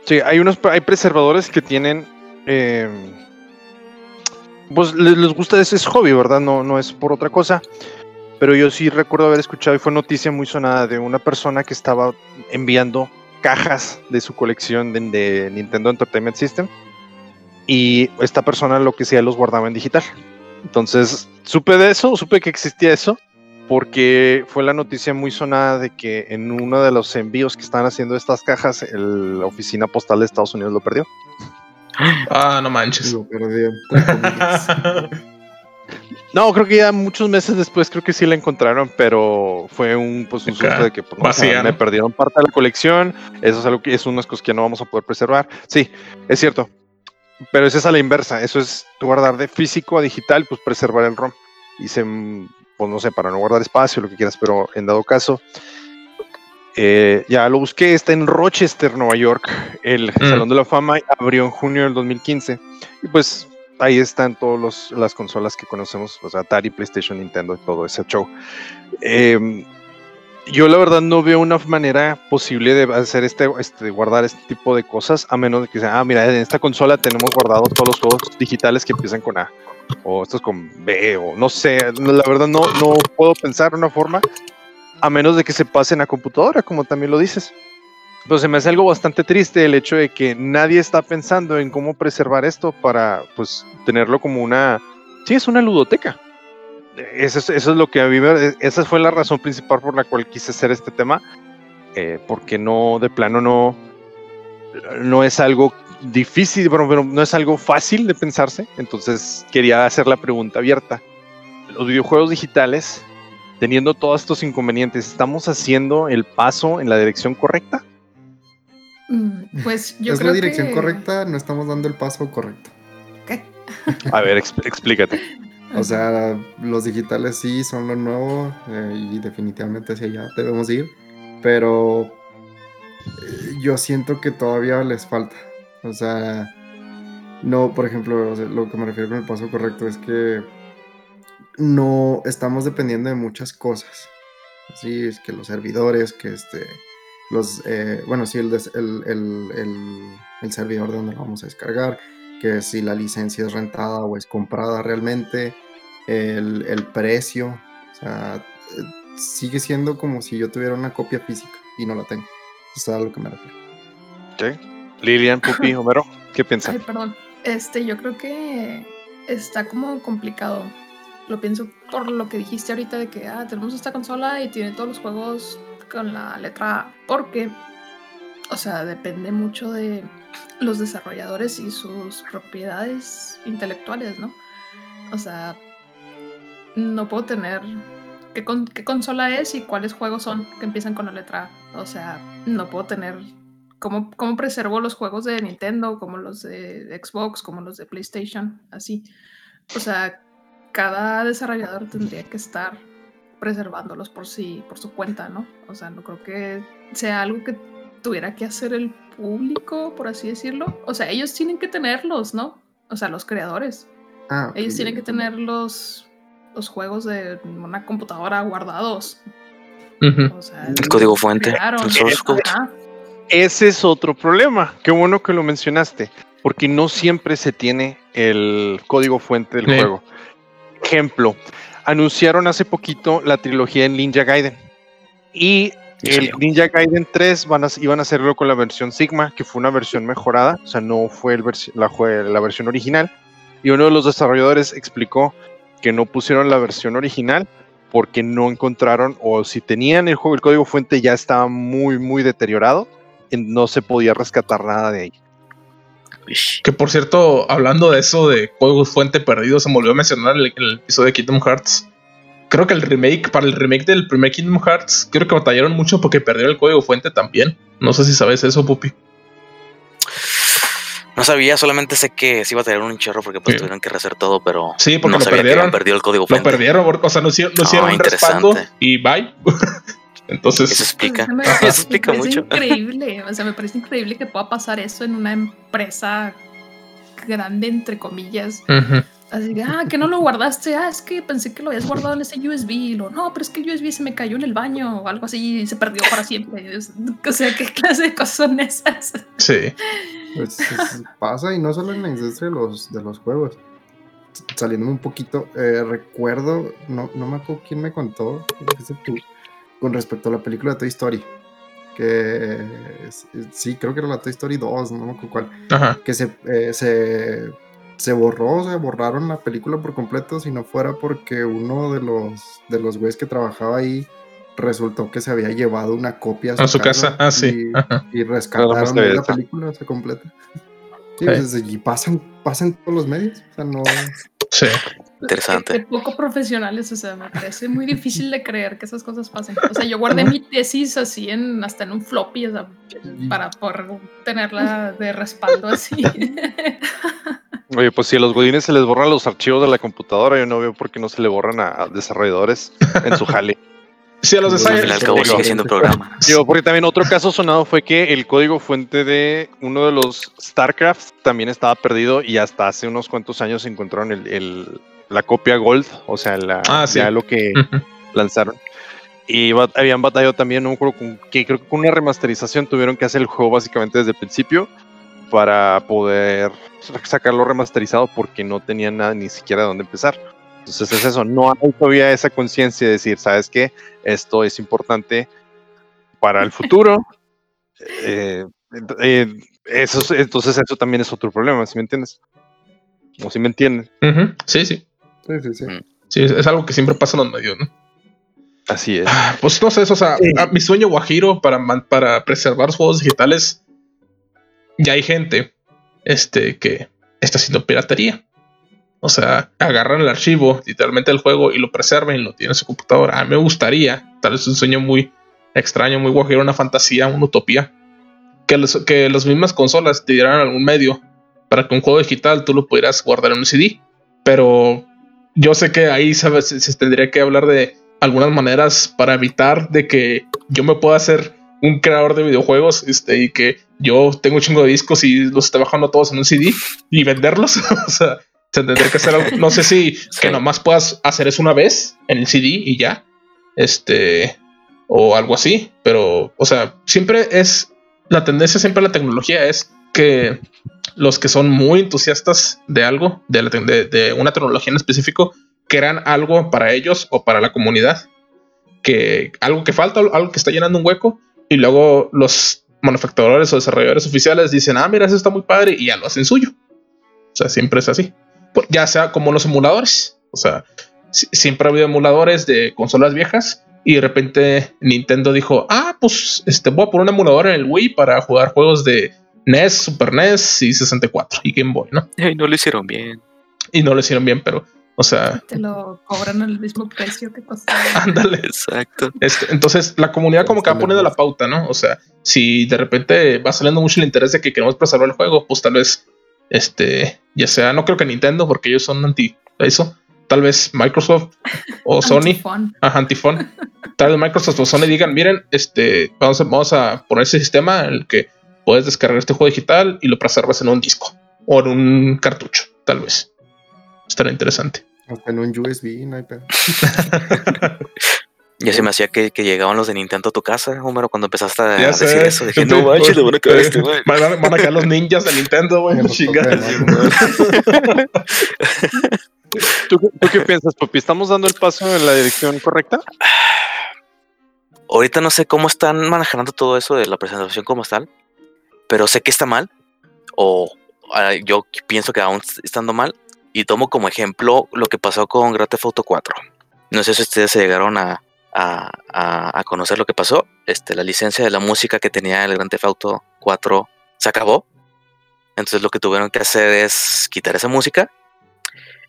Sí, hay unos hay preservadores que tienen eh, pues les, les gusta ese es hobby, ¿verdad? No, no es por otra cosa. Pero yo sí recuerdo haber escuchado y fue noticia muy sonada de una persona que estaba enviando cajas de su colección de, de Nintendo Entertainment System. Y esta persona lo que hacía los guardaba en digital. Entonces supe de eso, supe que existía eso, porque fue la noticia muy sonada de que en uno de los envíos que estaban haciendo estas cajas, el- la oficina postal de Estados Unidos lo perdió. Ah, no manches. Lo comillas. (laughs) No, creo que ya muchos meses después creo que sí la encontraron, pero fue un pues un susto de que pues, o sea, me perdieron parte de la colección. Eso es algo que es unas cosas que no vamos a poder preservar. Sí, es cierto. Pero es a la inversa. Eso es guardar de físico a digital, pues preservar el ROM. Y se, pues no sé, para no guardar espacio, lo que quieras, pero en dado caso, eh, ya lo busqué, está en Rochester, Nueva York. El Mm. Salón de la Fama abrió en junio del 2015. Y pues ahí están todas las consolas que conocemos, Atari, PlayStation, Nintendo y todo ese show. Em, yo la verdad no veo una manera posible de hacer este, este, guardar este tipo de cosas, a menos de que sea, ah, mira, en esta consola tenemos guardados todos los juegos digitales que empiezan con A, o estos con B, o no sé, la verdad no, no puedo pensar una forma, a menos de que se pasen a computadora, como también lo dices. Pero se me hace algo bastante triste el hecho de que nadie está pensando en cómo preservar esto para, pues, tenerlo como una... Sí, es una ludoteca. Eso es, lo que a mí me- Esa fue la razón principal por la cual quise hacer este tema. eh, porque no, de plano, no... No es algo difícil, pero no es algo fácil de pensarse. Entonces quería hacer la pregunta abierta. Los videojuegos digitales, teniendo todos estos inconvenientes, ¿estamos haciendo el paso en la dirección correcta? Mm, Pues (laughs) yo es creo la dirección que- correcta, no estamos dando el paso correcto. ¿Qué? A ver, exp- explícate. O sea, los digitales sí son lo nuevo eh, y definitivamente hacia allá debemos ir, pero eh, yo siento que todavía les falta. O sea, no, por ejemplo, o sea, lo que me refiero con el paso correcto es que no estamos dependiendo de muchas cosas. Así es que los servidores, que este, los, eh, bueno, sí, el, des- el, el- el- el servidor de donde lo vamos a descargar, que si la licencia es rentada o es comprada realmente, el, el precio, o sea, sigue siendo como si yo tuviera una copia física y no la tengo. Eso es a lo que me refiero. Ok. Lilian, Pupi, (laughs) Homero, ¿qué piensan? Ay, perdón. Este, yo creo que está como complicado. Lo pienso por lo que dijiste ahorita de que ah, tenemos esta consola y tiene todos los juegos con la letra A. Porque, o sea, depende mucho de los desarrolladores y sus propiedades intelectuales, ¿no? O sea, no puedo tener qué, con- qué consola es y cuáles juegos son que empiezan con la letra A. O sea, no puedo tener cómo, cómo preservo los juegos de Nintendo, como los de Xbox, como los de PlayStation, así. O sea, cada desarrollador tendría que estar preservándolos por sí, por su cuenta, ¿no? O sea, no creo que sea algo que tuviera que hacer el público, por así decirlo. O sea, ellos tienen que tenerlos, ¿no? O sea, los creadores. Ah, Ellos tienen que tener los, los juegos de una computadora guardados. O sea, El código fuente, el source code. Ajá. Ese es otro problema. Qué bueno que lo mencionaste, porque no siempre se tiene el código fuente del Sí. juego. Ejemplo, anunciaron hace poquito la trilogía en Ninja Gaiden. Y Ya el. Ninja Gaiden 3 van a, iban a hacerlo con la versión Sigma, que fue una versión mejorada, o sea, no fue el la versión original. Y uno de los desarrolladores explicó que no pusieron la versión original porque no encontraron, o si tenían el juego, el código fuente ya estaba muy, muy deteriorado, y no se podía rescatar nada de ahí. Que por cierto, hablando de eso de juegos fuente perdidos, se me olvidó mencionar en el, episodio de Kingdom Hearts. Creo que el remake, para el remake del primer Kingdom Hearts, creo que batallaron mucho porque perdieron el código fuente también. No sé si sabes eso, Pupi. No sabía, solamente sé que sí iba a tener un chorro porque pues Sí. tuvieron que rehacer todo, pero Sí, porque no lo sabía que perdieron. habían perdido el código Lo fuente. perdieron, porque, o sea, no hicieron, no Ah, hicieron un respaldo y bye. (laughs) Entonces, Eso explica. Me- Eso explica parece mucho. increíble. O sea, me parece increíble que pueda pasar eso en una empresa grande, entre comillas. Así que, ah, que no lo guardaste. Ah, es que pensé que lo habías guardado en ese USB. Y lo, no, pero es que el USB se me cayó en el baño o algo así y se perdió para siempre. O sea, ¿qué clase de cosas son esas? sí. Pues, es- pasa y no solo en la industria de los, de los juegos. Saliéndome un poquito, eh, recuerdo, no, no me acuerdo quién me contó, tú, con respecto a la película de Toy Story. Que sí, creo que era la Toy Story 2, no me acuerdo cuál. Ajá. Que se, eh, se, se borró, o sea, borraron la película por completo, si no fuera porque uno de los, de los güeyes que trabajaba ahí resultó que se había llevado una copia A su casa. Ah, sí. y- y rescataron la película, se completa. Sí, Sí. pues, y pasan, pasan todos los medios. O sea, no. Sí. Interesante. Qué, qué poco profesionales, o sea, me parece muy difícil de creer que esas cosas pasen. O sea, yo guardé mi tesis así en hasta en un floppy, o sea, para poder tenerla de respaldo así. (laughs) Oye, pues si a los godines se les borran los archivos de la computadora, yo no veo por qué no se le borran a, a desarrolladores en su jale. Sí, a los Pues, Al cabo sigue siendo programa. Digo, porque también otro caso sonado fue que el código fuente de uno de los StarCraft también estaba perdido y hasta hace unos cuantos años encontraron el, el- la copia Gold, o sea, la, Ah, sí. ya lo que Ujú. lanzaron. Y bat- habían batallado también, no me acuerdo con que creo que con una remasterización tuvieron que hacer el juego básicamente desde el principio para poder sacarlo remasterizado porque no tenían nada ni siquiera de dónde empezar. Entonces es eso, no hay todavía esa conciencia de decir, ¿sabes qué? Esto es importante para el futuro. (laughs) Eh, eh, eso, entonces eso también es otro problema, ¿sí me entiendes? O si me entienden. Ujú. Sí, sí. Sí, sí, sí. Sí, es es algo que siempre pasa en los medios, ¿no? Así es. Ah, Pues no sé, o sea, Sí. a- mi sueño guajiro para, man- para preservar los juegos digitales, ya hay gente este, que está haciendo piratería. O sea, agarran el archivo literalmente del juego y lo preservan y lo tienen en su computadora. A mí me gustaría, tal vez un sueño muy extraño, muy guajiro, una fantasía, una utopía, que, los, que las mismas consolas te dieran algún medio para que un juego digital tú lo pudieras guardar en un CD. Pero yo sé que ahí se, se tendría que hablar de algunas maneras para evitar de que yo me pueda hacer un creador de videojuegos este, y que yo tengo un chingo de discos y los esté bajando todos en un CD y venderlos. (laughs) o sea, se tendría que hacer algo. No sé si (laughs) que nomás puedas hacer eso una vez en el CD y ya. Este. O algo así. Pero, o sea, siempre es. La tendencia siempre la tecnología es que los que son muy entusiastas de algo, de, de una tecnología en específico, crean algo para ellos o para la comunidad. Que algo que falta, algo que está llenando un hueco y luego los manufacturadores o desarrolladores oficiales dicen, ah, mira, eso está muy padre y ya lo hacen suyo. O sea, siempre es así. Ya sea como los emuladores. O sea, siempre ha habido emuladores de consolas viejas y de repente Nintendo dijo, ah, pues este, voy a poner un emulador en el Wii para jugar juegos de NES, Super NES y 64 y Game Boy, ¿no? (laughs) Y no lo hicieron bien. Y no lo hicieron bien, pero o sea. Te lo cobran al mismo precio que costaba. (laughs) Ándale. Exacto. Este, entonces, la comunidad como que va poniendo la pauta, ¿no? O sea, si de repente va saliendo mucho el interés de que queremos preservar el juego, pues tal vez, este, ya sea, no creo que Nintendo, porque ellos son anti eso. Tal vez Microsoft o (laughs) Sony. Ajá, antifón. Tal vez Microsoft o Sony digan, miren, este, vamos a, vamos a poner ese sistema en el que puedes descargar este juego digital y lo preservas en un disco o en un cartucho, tal vez. Estará interesante. En un USB, no hay pedo. (laughs) Ya se me hacía que, llegaban los de Nintendo a tu casa, Homero, cuando empezaste a decir eso. Dije, no manches, (laughs) van a caer este, güey. Van, a caer los ninjas de Nintendo, güey. (laughs) ¿Tú, ¿Tú qué piensas, Papi? ¿Estamos dando el paso en la dirección correcta? Ahorita no sé cómo están manejando todo eso de la presentación como tal, pero sé que está mal, o ah, yo pienso que aún estando mal, y tomo como ejemplo lo que pasó con Grand Theft Auto 4. No sé si ustedes se llegaron a, a, conocer lo que pasó. Este, la licencia de la música que tenía el Grand Theft Auto 4 se acabó. Entonces lo que tuvieron que hacer es quitar esa música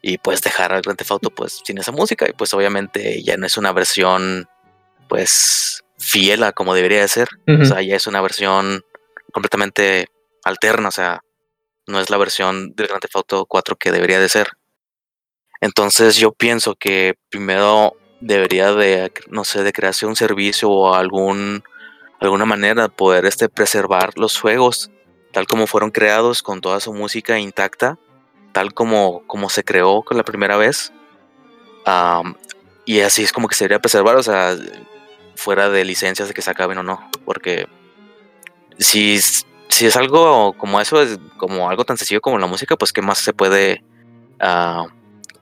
y pues dejar al Grand Theft Auto pues sin esa música y pues obviamente ya no es una versión pues fiel a como debería de ser. O sea, ya es una versión completamente alterna, o sea, no es la versión del Grand Theft Auto 4 que debería de ser. Entonces yo pienso que primero debería de, no sé, de crearse un servicio o algún, alguna manera de poder este, preservar los juegos tal como fueron creados con toda su música intacta, tal como, como se creó con la primera vez. y así es como que se debería preservar, o sea, fuera de licencias de que se acaben o no, porque si si es algo como eso, es como algo tan sencillo como la música, pues qué más se puede, uh,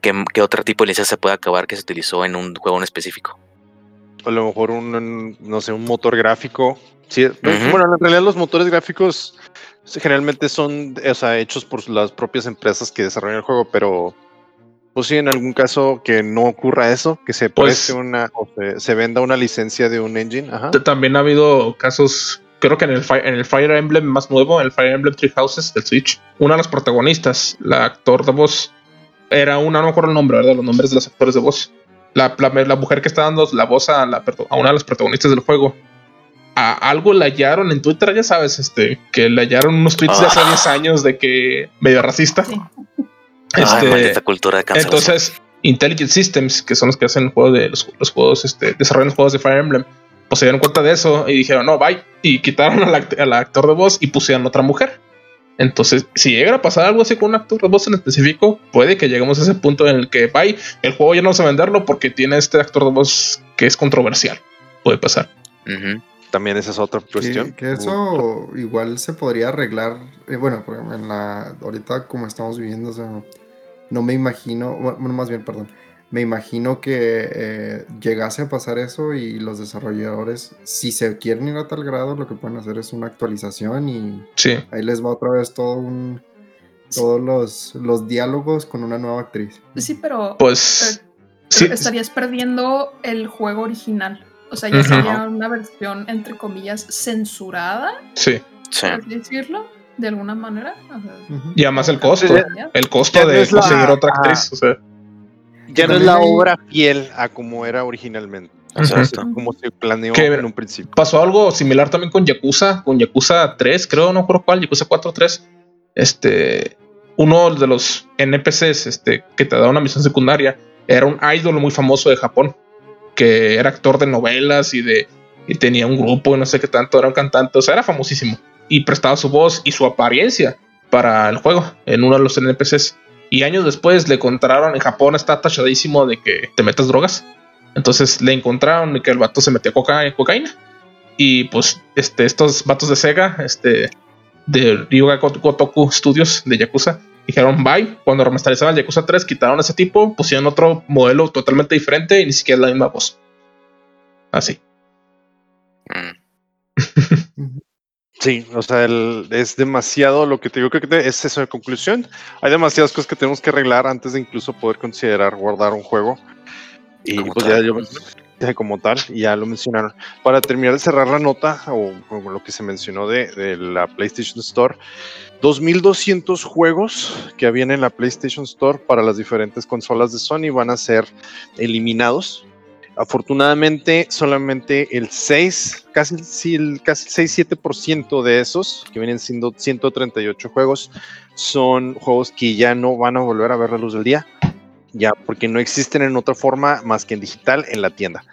qué, otro tipo de licencia se puede acabar que se utilizó en un juego en específico. A lo mejor un, no sé, un motor gráfico. Sí, Bueno, en realidad los motores gráficos generalmente son hechos por las propias empresas que desarrollan el juego, pero pues sí, en algún caso que no ocurra eso, que se pues preste una o se, venda una licencia de un engine. También ha habido casos creo que en el, en el Fire Emblem más nuevo, en el Fire Emblem Three Houses del Switch, una de las protagonistas, la actor de voz, era una, no me acuerdo el nombre, ¿verdad? Los nombres de los actores de voz. La, la, mujer que está dando la voz a, la, a una de las protagonistas del juego. A algo la hallaron en Twitter, ya sabes, este, que le hallaron unos tweets de hace 10 ah. años de que medio racista. Este, cultura de entonces, Intelligent Systems, que son los que hacen juego de los, los juegos, este, desarrollan los juegos de Fire Emblem, pues se dieron cuenta de eso y dijeron, no, bye. Y quitaron al, actor de voz y pusieron otra mujer. Entonces, si llega a pasar algo así con un actor de voz en específico, puede que lleguemos a ese punto en el que, bye, el juego ya no vamos a venderlo porque tiene este actor de voz que es controversial. Puede pasar. También esa es otra cuestión. Que, eso igual se podría arreglar. Eh, bueno, en la, ahorita como estamos viviendo, no me imagino, bueno, más bien, perdón me imagino que eh, llegase a pasar eso y los desarrolladores, si se quieren ir a tal grado, lo que pueden hacer es una actualización y ahí les va otra vez todo un todos los, los diálogos con una nueva actriz. Sí, pero, pues estarías perdiendo el juego original. O sea, ya sería una versión, entre comillas, censurada. Sí. Por decirlo, de alguna manera. Y además el costo. El costo de conseguir otra actriz. O sea ya no es la obra fiel a como era originalmente. O sea, como se planeó en un principio. Pasó algo similar también con Yakuza, con Yakuza 3, creo, no recuerdo cuál, Yakuza 4 3. Este, uno de los NPCs este, que te da una misión secundaria era un ídolo muy famoso de Japón, que era actor de novelas y de y tenía un grupo y no sé qué tanto, era un cantante, o sea, era famosísimo y prestaba su voz y su apariencia para el juego en uno de los NPCs. Y años después le encontraron en Japón, está tachadísimo de que te metas drogas. Entonces le encontraron que el vato se metió coca cocaína. Y pues este, estos vatos de Sega, este, de Ryuga Gotoku Studios de Yakuza, dijeron bye. Cuando remasterizaban Yakuza 3, quitaron a ese tipo, pusieron otro modelo totalmente diferente y ni siquiera la misma voz. Así. Sí, o sea, es demasiado lo que te digo que es eso de conclusión. Hay demasiadas cosas que tenemos que arreglar antes de incluso poder considerar guardar un juego. Y pues ya yo como tal, y ya lo mencionaron. Para terminar de cerrar la nota, o, lo que se mencionó de, de, la PlayStation Store, 2200 juegos que habían en la PlayStation Store para las diferentes consolas de Sony van a ser eliminados Afortunadamente, solamente el 6, casi, el casi 6-7% de esos, que vienen siendo 138 juegos, son juegos que ya no van a volver a ver la luz del día, ya porque no existen en otra forma más que en digital en la tienda.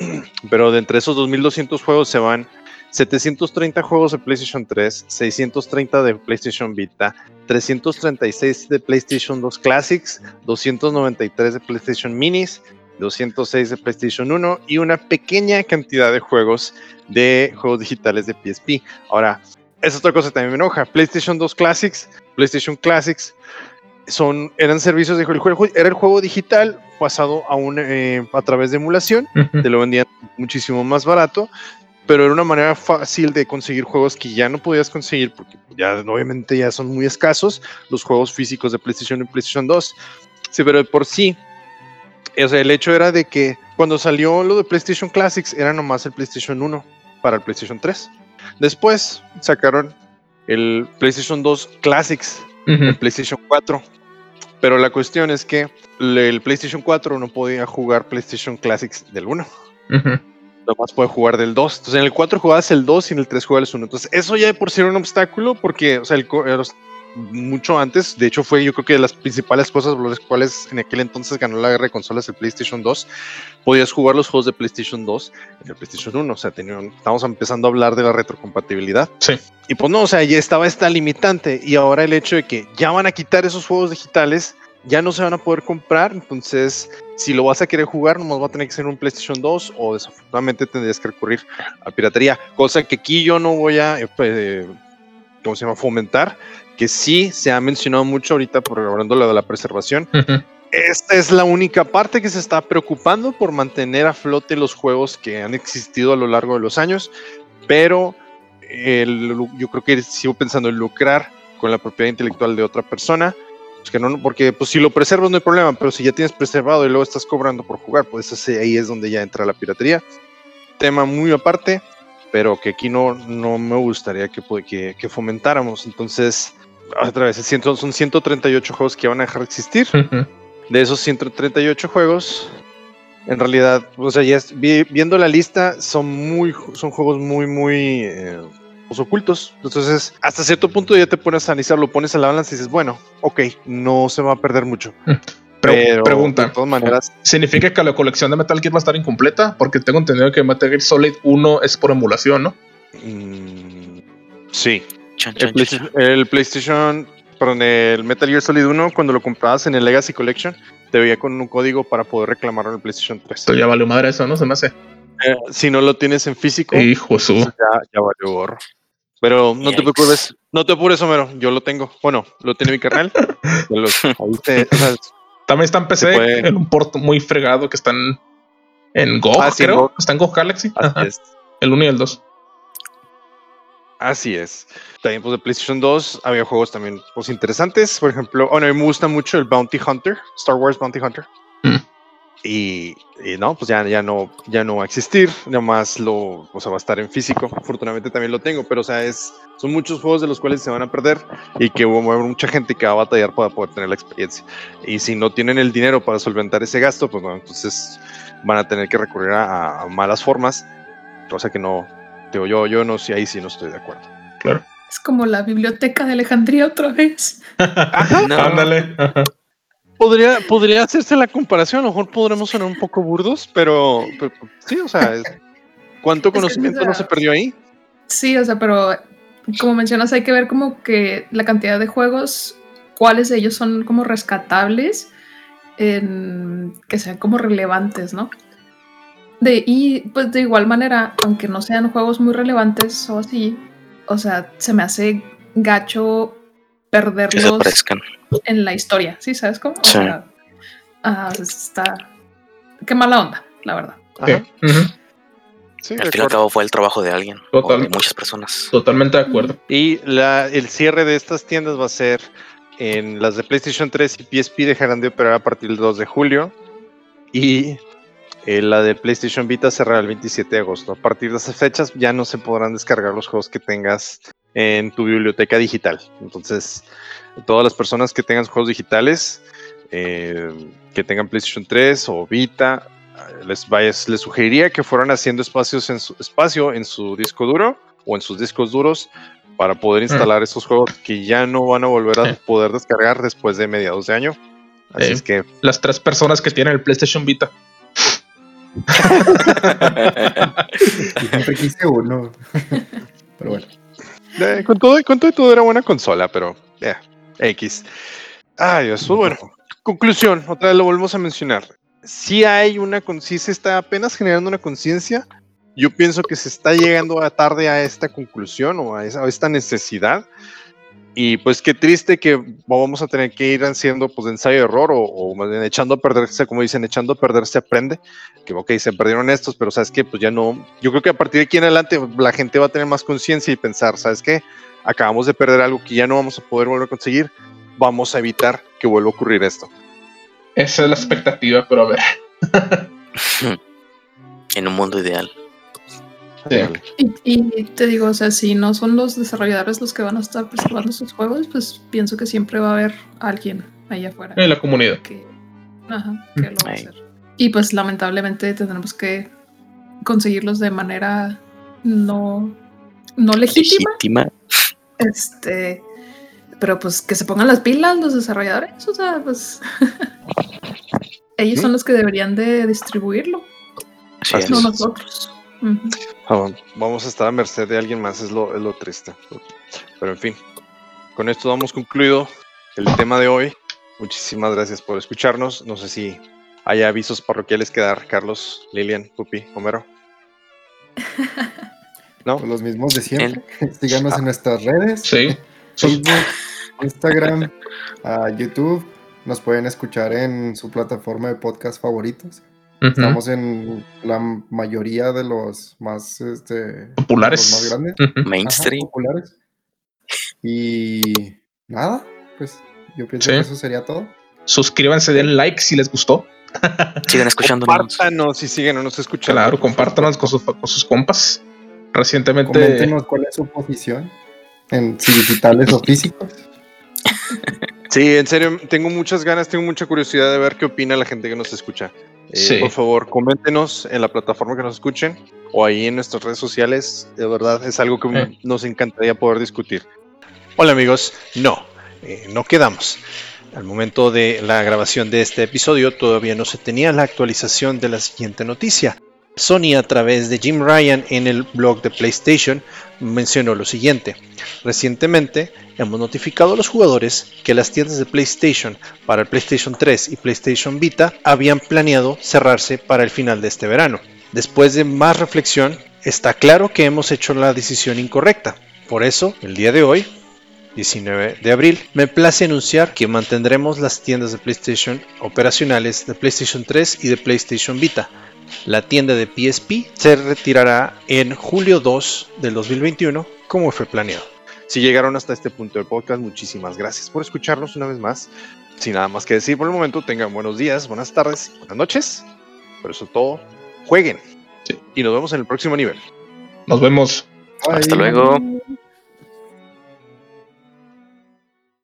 (clears throat) Pero de entre esos 2200 juegos se van 730 juegos de PlayStation 3, 630 de PlayStation Vita, 336 de PlayStation 2 Classics, 293 de PlayStation Minis, 206 de PlayStation 1 y una pequeña cantidad de juegos de juegos digitales de PSP. Ahora, esa otra cosa también me enoja. PlayStation 2 Classics, PlayStation Classics, son, eran servicios de juego, era el juego digital pasado a, un, eh, a través de emulación, te lo vendían muchísimo más barato, pero era una manera fácil de conseguir juegos que ya no podías conseguir porque ya obviamente ya son muy escasos los juegos físicos de PlayStation y PlayStation 2. Sí, pero de por sí o sea, el hecho era de que cuando salió lo de PlayStation Classics era nomás el PlayStation 1 para el PlayStation 3. Después sacaron el PlayStation 2 Classics, el PlayStation 4. Pero la cuestión es que el PlayStation 4 no podía jugar PlayStation Classics del 1. Nomás puede jugar del 2. Entonces en el 4 jugabas el 2 y en el 3 jugabas el 1. Entonces eso ya de por sí era un obstáculo porque, o sea, el, mucho antes. De hecho, fue yo creo que de las principales cosas por las cuales en aquel entonces ganó la guerra de consolas el PlayStation 2. Podías jugar los juegos de PlayStation 2 en el PlayStation 1. O sea, estamos empezando a hablar de la retrocompatibilidad. Sí. Y pues no, o sea, ya estaba esta limitante. Y ahora el hecho de que ya van a quitar esos juegos digitales, ya no se van a poder comprar. Entonces, si lo vas a querer jugar, nomás va a tener que ser un PlayStation 2 o desafortunadamente tendrías que recurrir a piratería. Cosa que aquí yo no voy a, eh, pues, ¿cómo se llama? Fomentar, que sí se ha mencionado mucho ahorita por hablando de la preservación. Esta es la única parte que se está preocupando por mantener a flote los juegos que han existido a lo largo de los años, pero yo creo que sigo pensando en lucrar con la propiedad intelectual de otra persona, pues que no, porque pues si lo preservas no hay problema, pero si ya tienes preservado y luego estás cobrando por jugar, pues ahí es donde ya entra la piratería. Tema muy aparte, pero que aquí no, no me gustaría que, que, que fomentáramos. Entonces, otra vez, son 138 juegos que van a dejar de existir. De esos 138 juegos, en realidad, o sea, ya viendo la lista, son muy, son juegos muy, muy eh, pues, ocultos. Entonces, hasta cierto punto ya te pones a analizar, lo pones a la balanza y dices, bueno, ok, no se va a perder mucho. Pero, pregunta, de todas maneras, ¿significa que la colección de Metal Gear va a estar incompleta? Porque tengo entendido que Metal Gear Solid 1 es por emulación, ¿no? Mm, sí, el, PlayStation, perdón, el Metal Gear Solid 1, cuando lo comprabas en el Legacy Collection, te veía con un código para poder reclamarlo en el PlayStation 3. Pero ya valió madre eso, ¿no? Se me hace. Eh, si no lo tienes en físico, Hijo su. Ya, ya valió gorro. Pero no te preocupes, no te apures, Homero. Yo lo tengo. Bueno, lo tiene mi carnal. (laughs) También está en PC, en un port muy fregado que están en Go, ah, creo. Está en Go Galaxy. El 1 y el 2. Así es. También pues de PlayStation 2 había juegos también pues, interesantes. Por ejemplo, a mí me gusta mucho el Bounty Hunter, Star Wars Bounty Hunter. Mm. Y, no, pues ya, ya no, ya no va a existir, más lo, o sea, va a estar en físico. Afortunadamente también lo tengo, pero o sea, es, son muchos juegos de los cuales se van a perder y que hubo mucha gente que va a batallar para poder tener la experiencia. Y si no tienen el dinero para solventar ese gasto, pues bueno, entonces van a tener que recurrir a, a malas formas, cosa que no, yo, yo no sé, ahí sí no estoy de acuerdo. Claro. Es como la biblioteca de Alejandría otra vez. Ándale. podría, podría hacerse la comparación, a lo mejor podremos sonar un poco burdos, pero, pero sí, o sea, es- ¿cuánto Es que, conocimiento o sea, no se perdió ahí? Sí, o sea, pero como mencionas, hay que ver como que la cantidad de juegos, cuáles de ellos son como rescatables, en- que sean como relevantes, ¿no? De, y pues de igual manera, aunque no sean juegos muy relevantes o así, o sea, se me hace gacho perderlos en la historia, ¿sí? ¿Sabes cómo? O Sí. sea, ah, está... Qué mala onda, la verdad. Sí. Sí, Al fin y al cabo fue el trabajo de alguien. O de muchas personas. Totalmente de acuerdo. Y la, el cierre de estas tiendas va a ser en las de PlayStation 3 y PSP dejarán de operar a partir del 2 de julio y eh, la de PlayStation Vita cerrará el 27 de agosto. A partir de esas fechas ya no se podrán descargar los juegos que tengas en tu biblioteca digital. Entonces, todas las personas que tengan juegos digitales, eh, que tengan PlayStation 3 o Vita, eh, les, les sugeriría que fueran haciendo espacios en su, espacio en su disco duro o en sus discos duros para poder instalar esos juegos que ya no van a volver a poder descargar después de mediados de año. Así Sí. es que Las tres personas que tienen el PlayStation Vita. Siempre quise uno. Pero bueno. eh, con, todo, con todo y todo era buena consola, pero ya, X. Ay, Dios, pues bueno. Conclusión, otra vez lo volvemos a mencionar. Si hay una, con- sí está apenas generando una conciencia. Yo pienso que se está llegando a tarde a esta conclusión o a, esa- a esta necesidad. Y pues qué triste que vamos a tener que ir haciendo pues de ensayo y error o, o más bien echando a perderse, como dicen, echando a perder se aprende. Que ok, se perdieron estos, pero sabes que pues ya no. Yo creo que a partir de aquí en adelante la gente va a tener más conciencia y pensar, ¿sabes qué? Acabamos de perder algo que ya no vamos a poder volver a conseguir. Vamos a evitar que vuelva a ocurrir esto. Esa es la expectativa, pero a ver. (laughs) (laughs) en un mundo ideal. Sí. Vale. Y, y te digo, o sea, si no son los desarrolladores los que van a estar preservando sus juegos, pues pienso que siempre va a haber alguien ahí afuera En la comunidad. que, ajá, que lo va a hacer. Y pues lamentablemente tendremos que conseguirlos de manera no, no legítima. Legítima. Este, pero pues que se pongan las pilas los desarrolladores, o sea, pues (laughs) ellos Sí. son los que deberían de distribuirlo, Así no es. nosotros. Ah, Vamos a estar a merced de alguien más, es lo, es lo triste. Pero en fin, con esto damos concluido el tema de hoy. Muchísimas gracias por escucharnos. No sé si hay avisos parroquiales que dar, Carlos, Lilian, Pupi, Homero. (laughs) ¿No? Pues los mismos de siempre. (laughs) Síganos en nuestras redes. Sí. Facebook, Instagram, ah, YouTube. Nos pueden escuchar en su plataforma de podcast favoritos. Estamos en la mayoría de los más, este, populares. los más grandes. Mainstream. populares. Y nada, pues yo pienso Sí. que eso sería todo. Suscríbanse, den like si les gustó. Sigan escuchándonos. Compártanos y síguenos escuchando. Claro, compártanos con sus, con sus compas. Recientemente. Coméntenos cuál es su posición en si digitales o físicos. Sí, en serio, tengo muchas ganas, tengo mucha curiosidad de ver qué opina la gente que nos escucha. Eh, Sí. Por favor, coméntenos en la plataforma que nos escuchen o ahí en nuestras redes sociales. De verdad, es algo que Eh. nos encantaría poder discutir. Hola amigos, no, eh, no quedamos. Al momento de la grabación de este episodio todavía no se tenía la actualización de la siguiente noticia. Sony a través de Jim Ryan en el blog de PlayStation mencionó lo siguiente. Recientemente hemos notificado a los jugadores que las tiendas de PlayStation para el PlayStation 3 y PlayStation Vita habían planeado cerrarse para el final de este verano. Después de más reflexión, está claro que hemos hecho la decisión incorrecta. Por eso, el día de hoy, 19 de abril, me place anunciar que mantendremos las tiendas de PlayStation operacionales de PlayStation 3 y de PlayStation Vita. La tienda de PSP se retirará en julio 2 del 2021 como fue planeado. Si llegaron hasta este punto del podcast, muchísimas gracias por escucharnos una vez más. Sin nada más que decir por el momento, tengan buenos días, buenas tardes, buenas noches. Por eso todo, jueguen. Sí. Y nos vemos en el próximo nivel. Nos vemos. Hasta Bye. luego.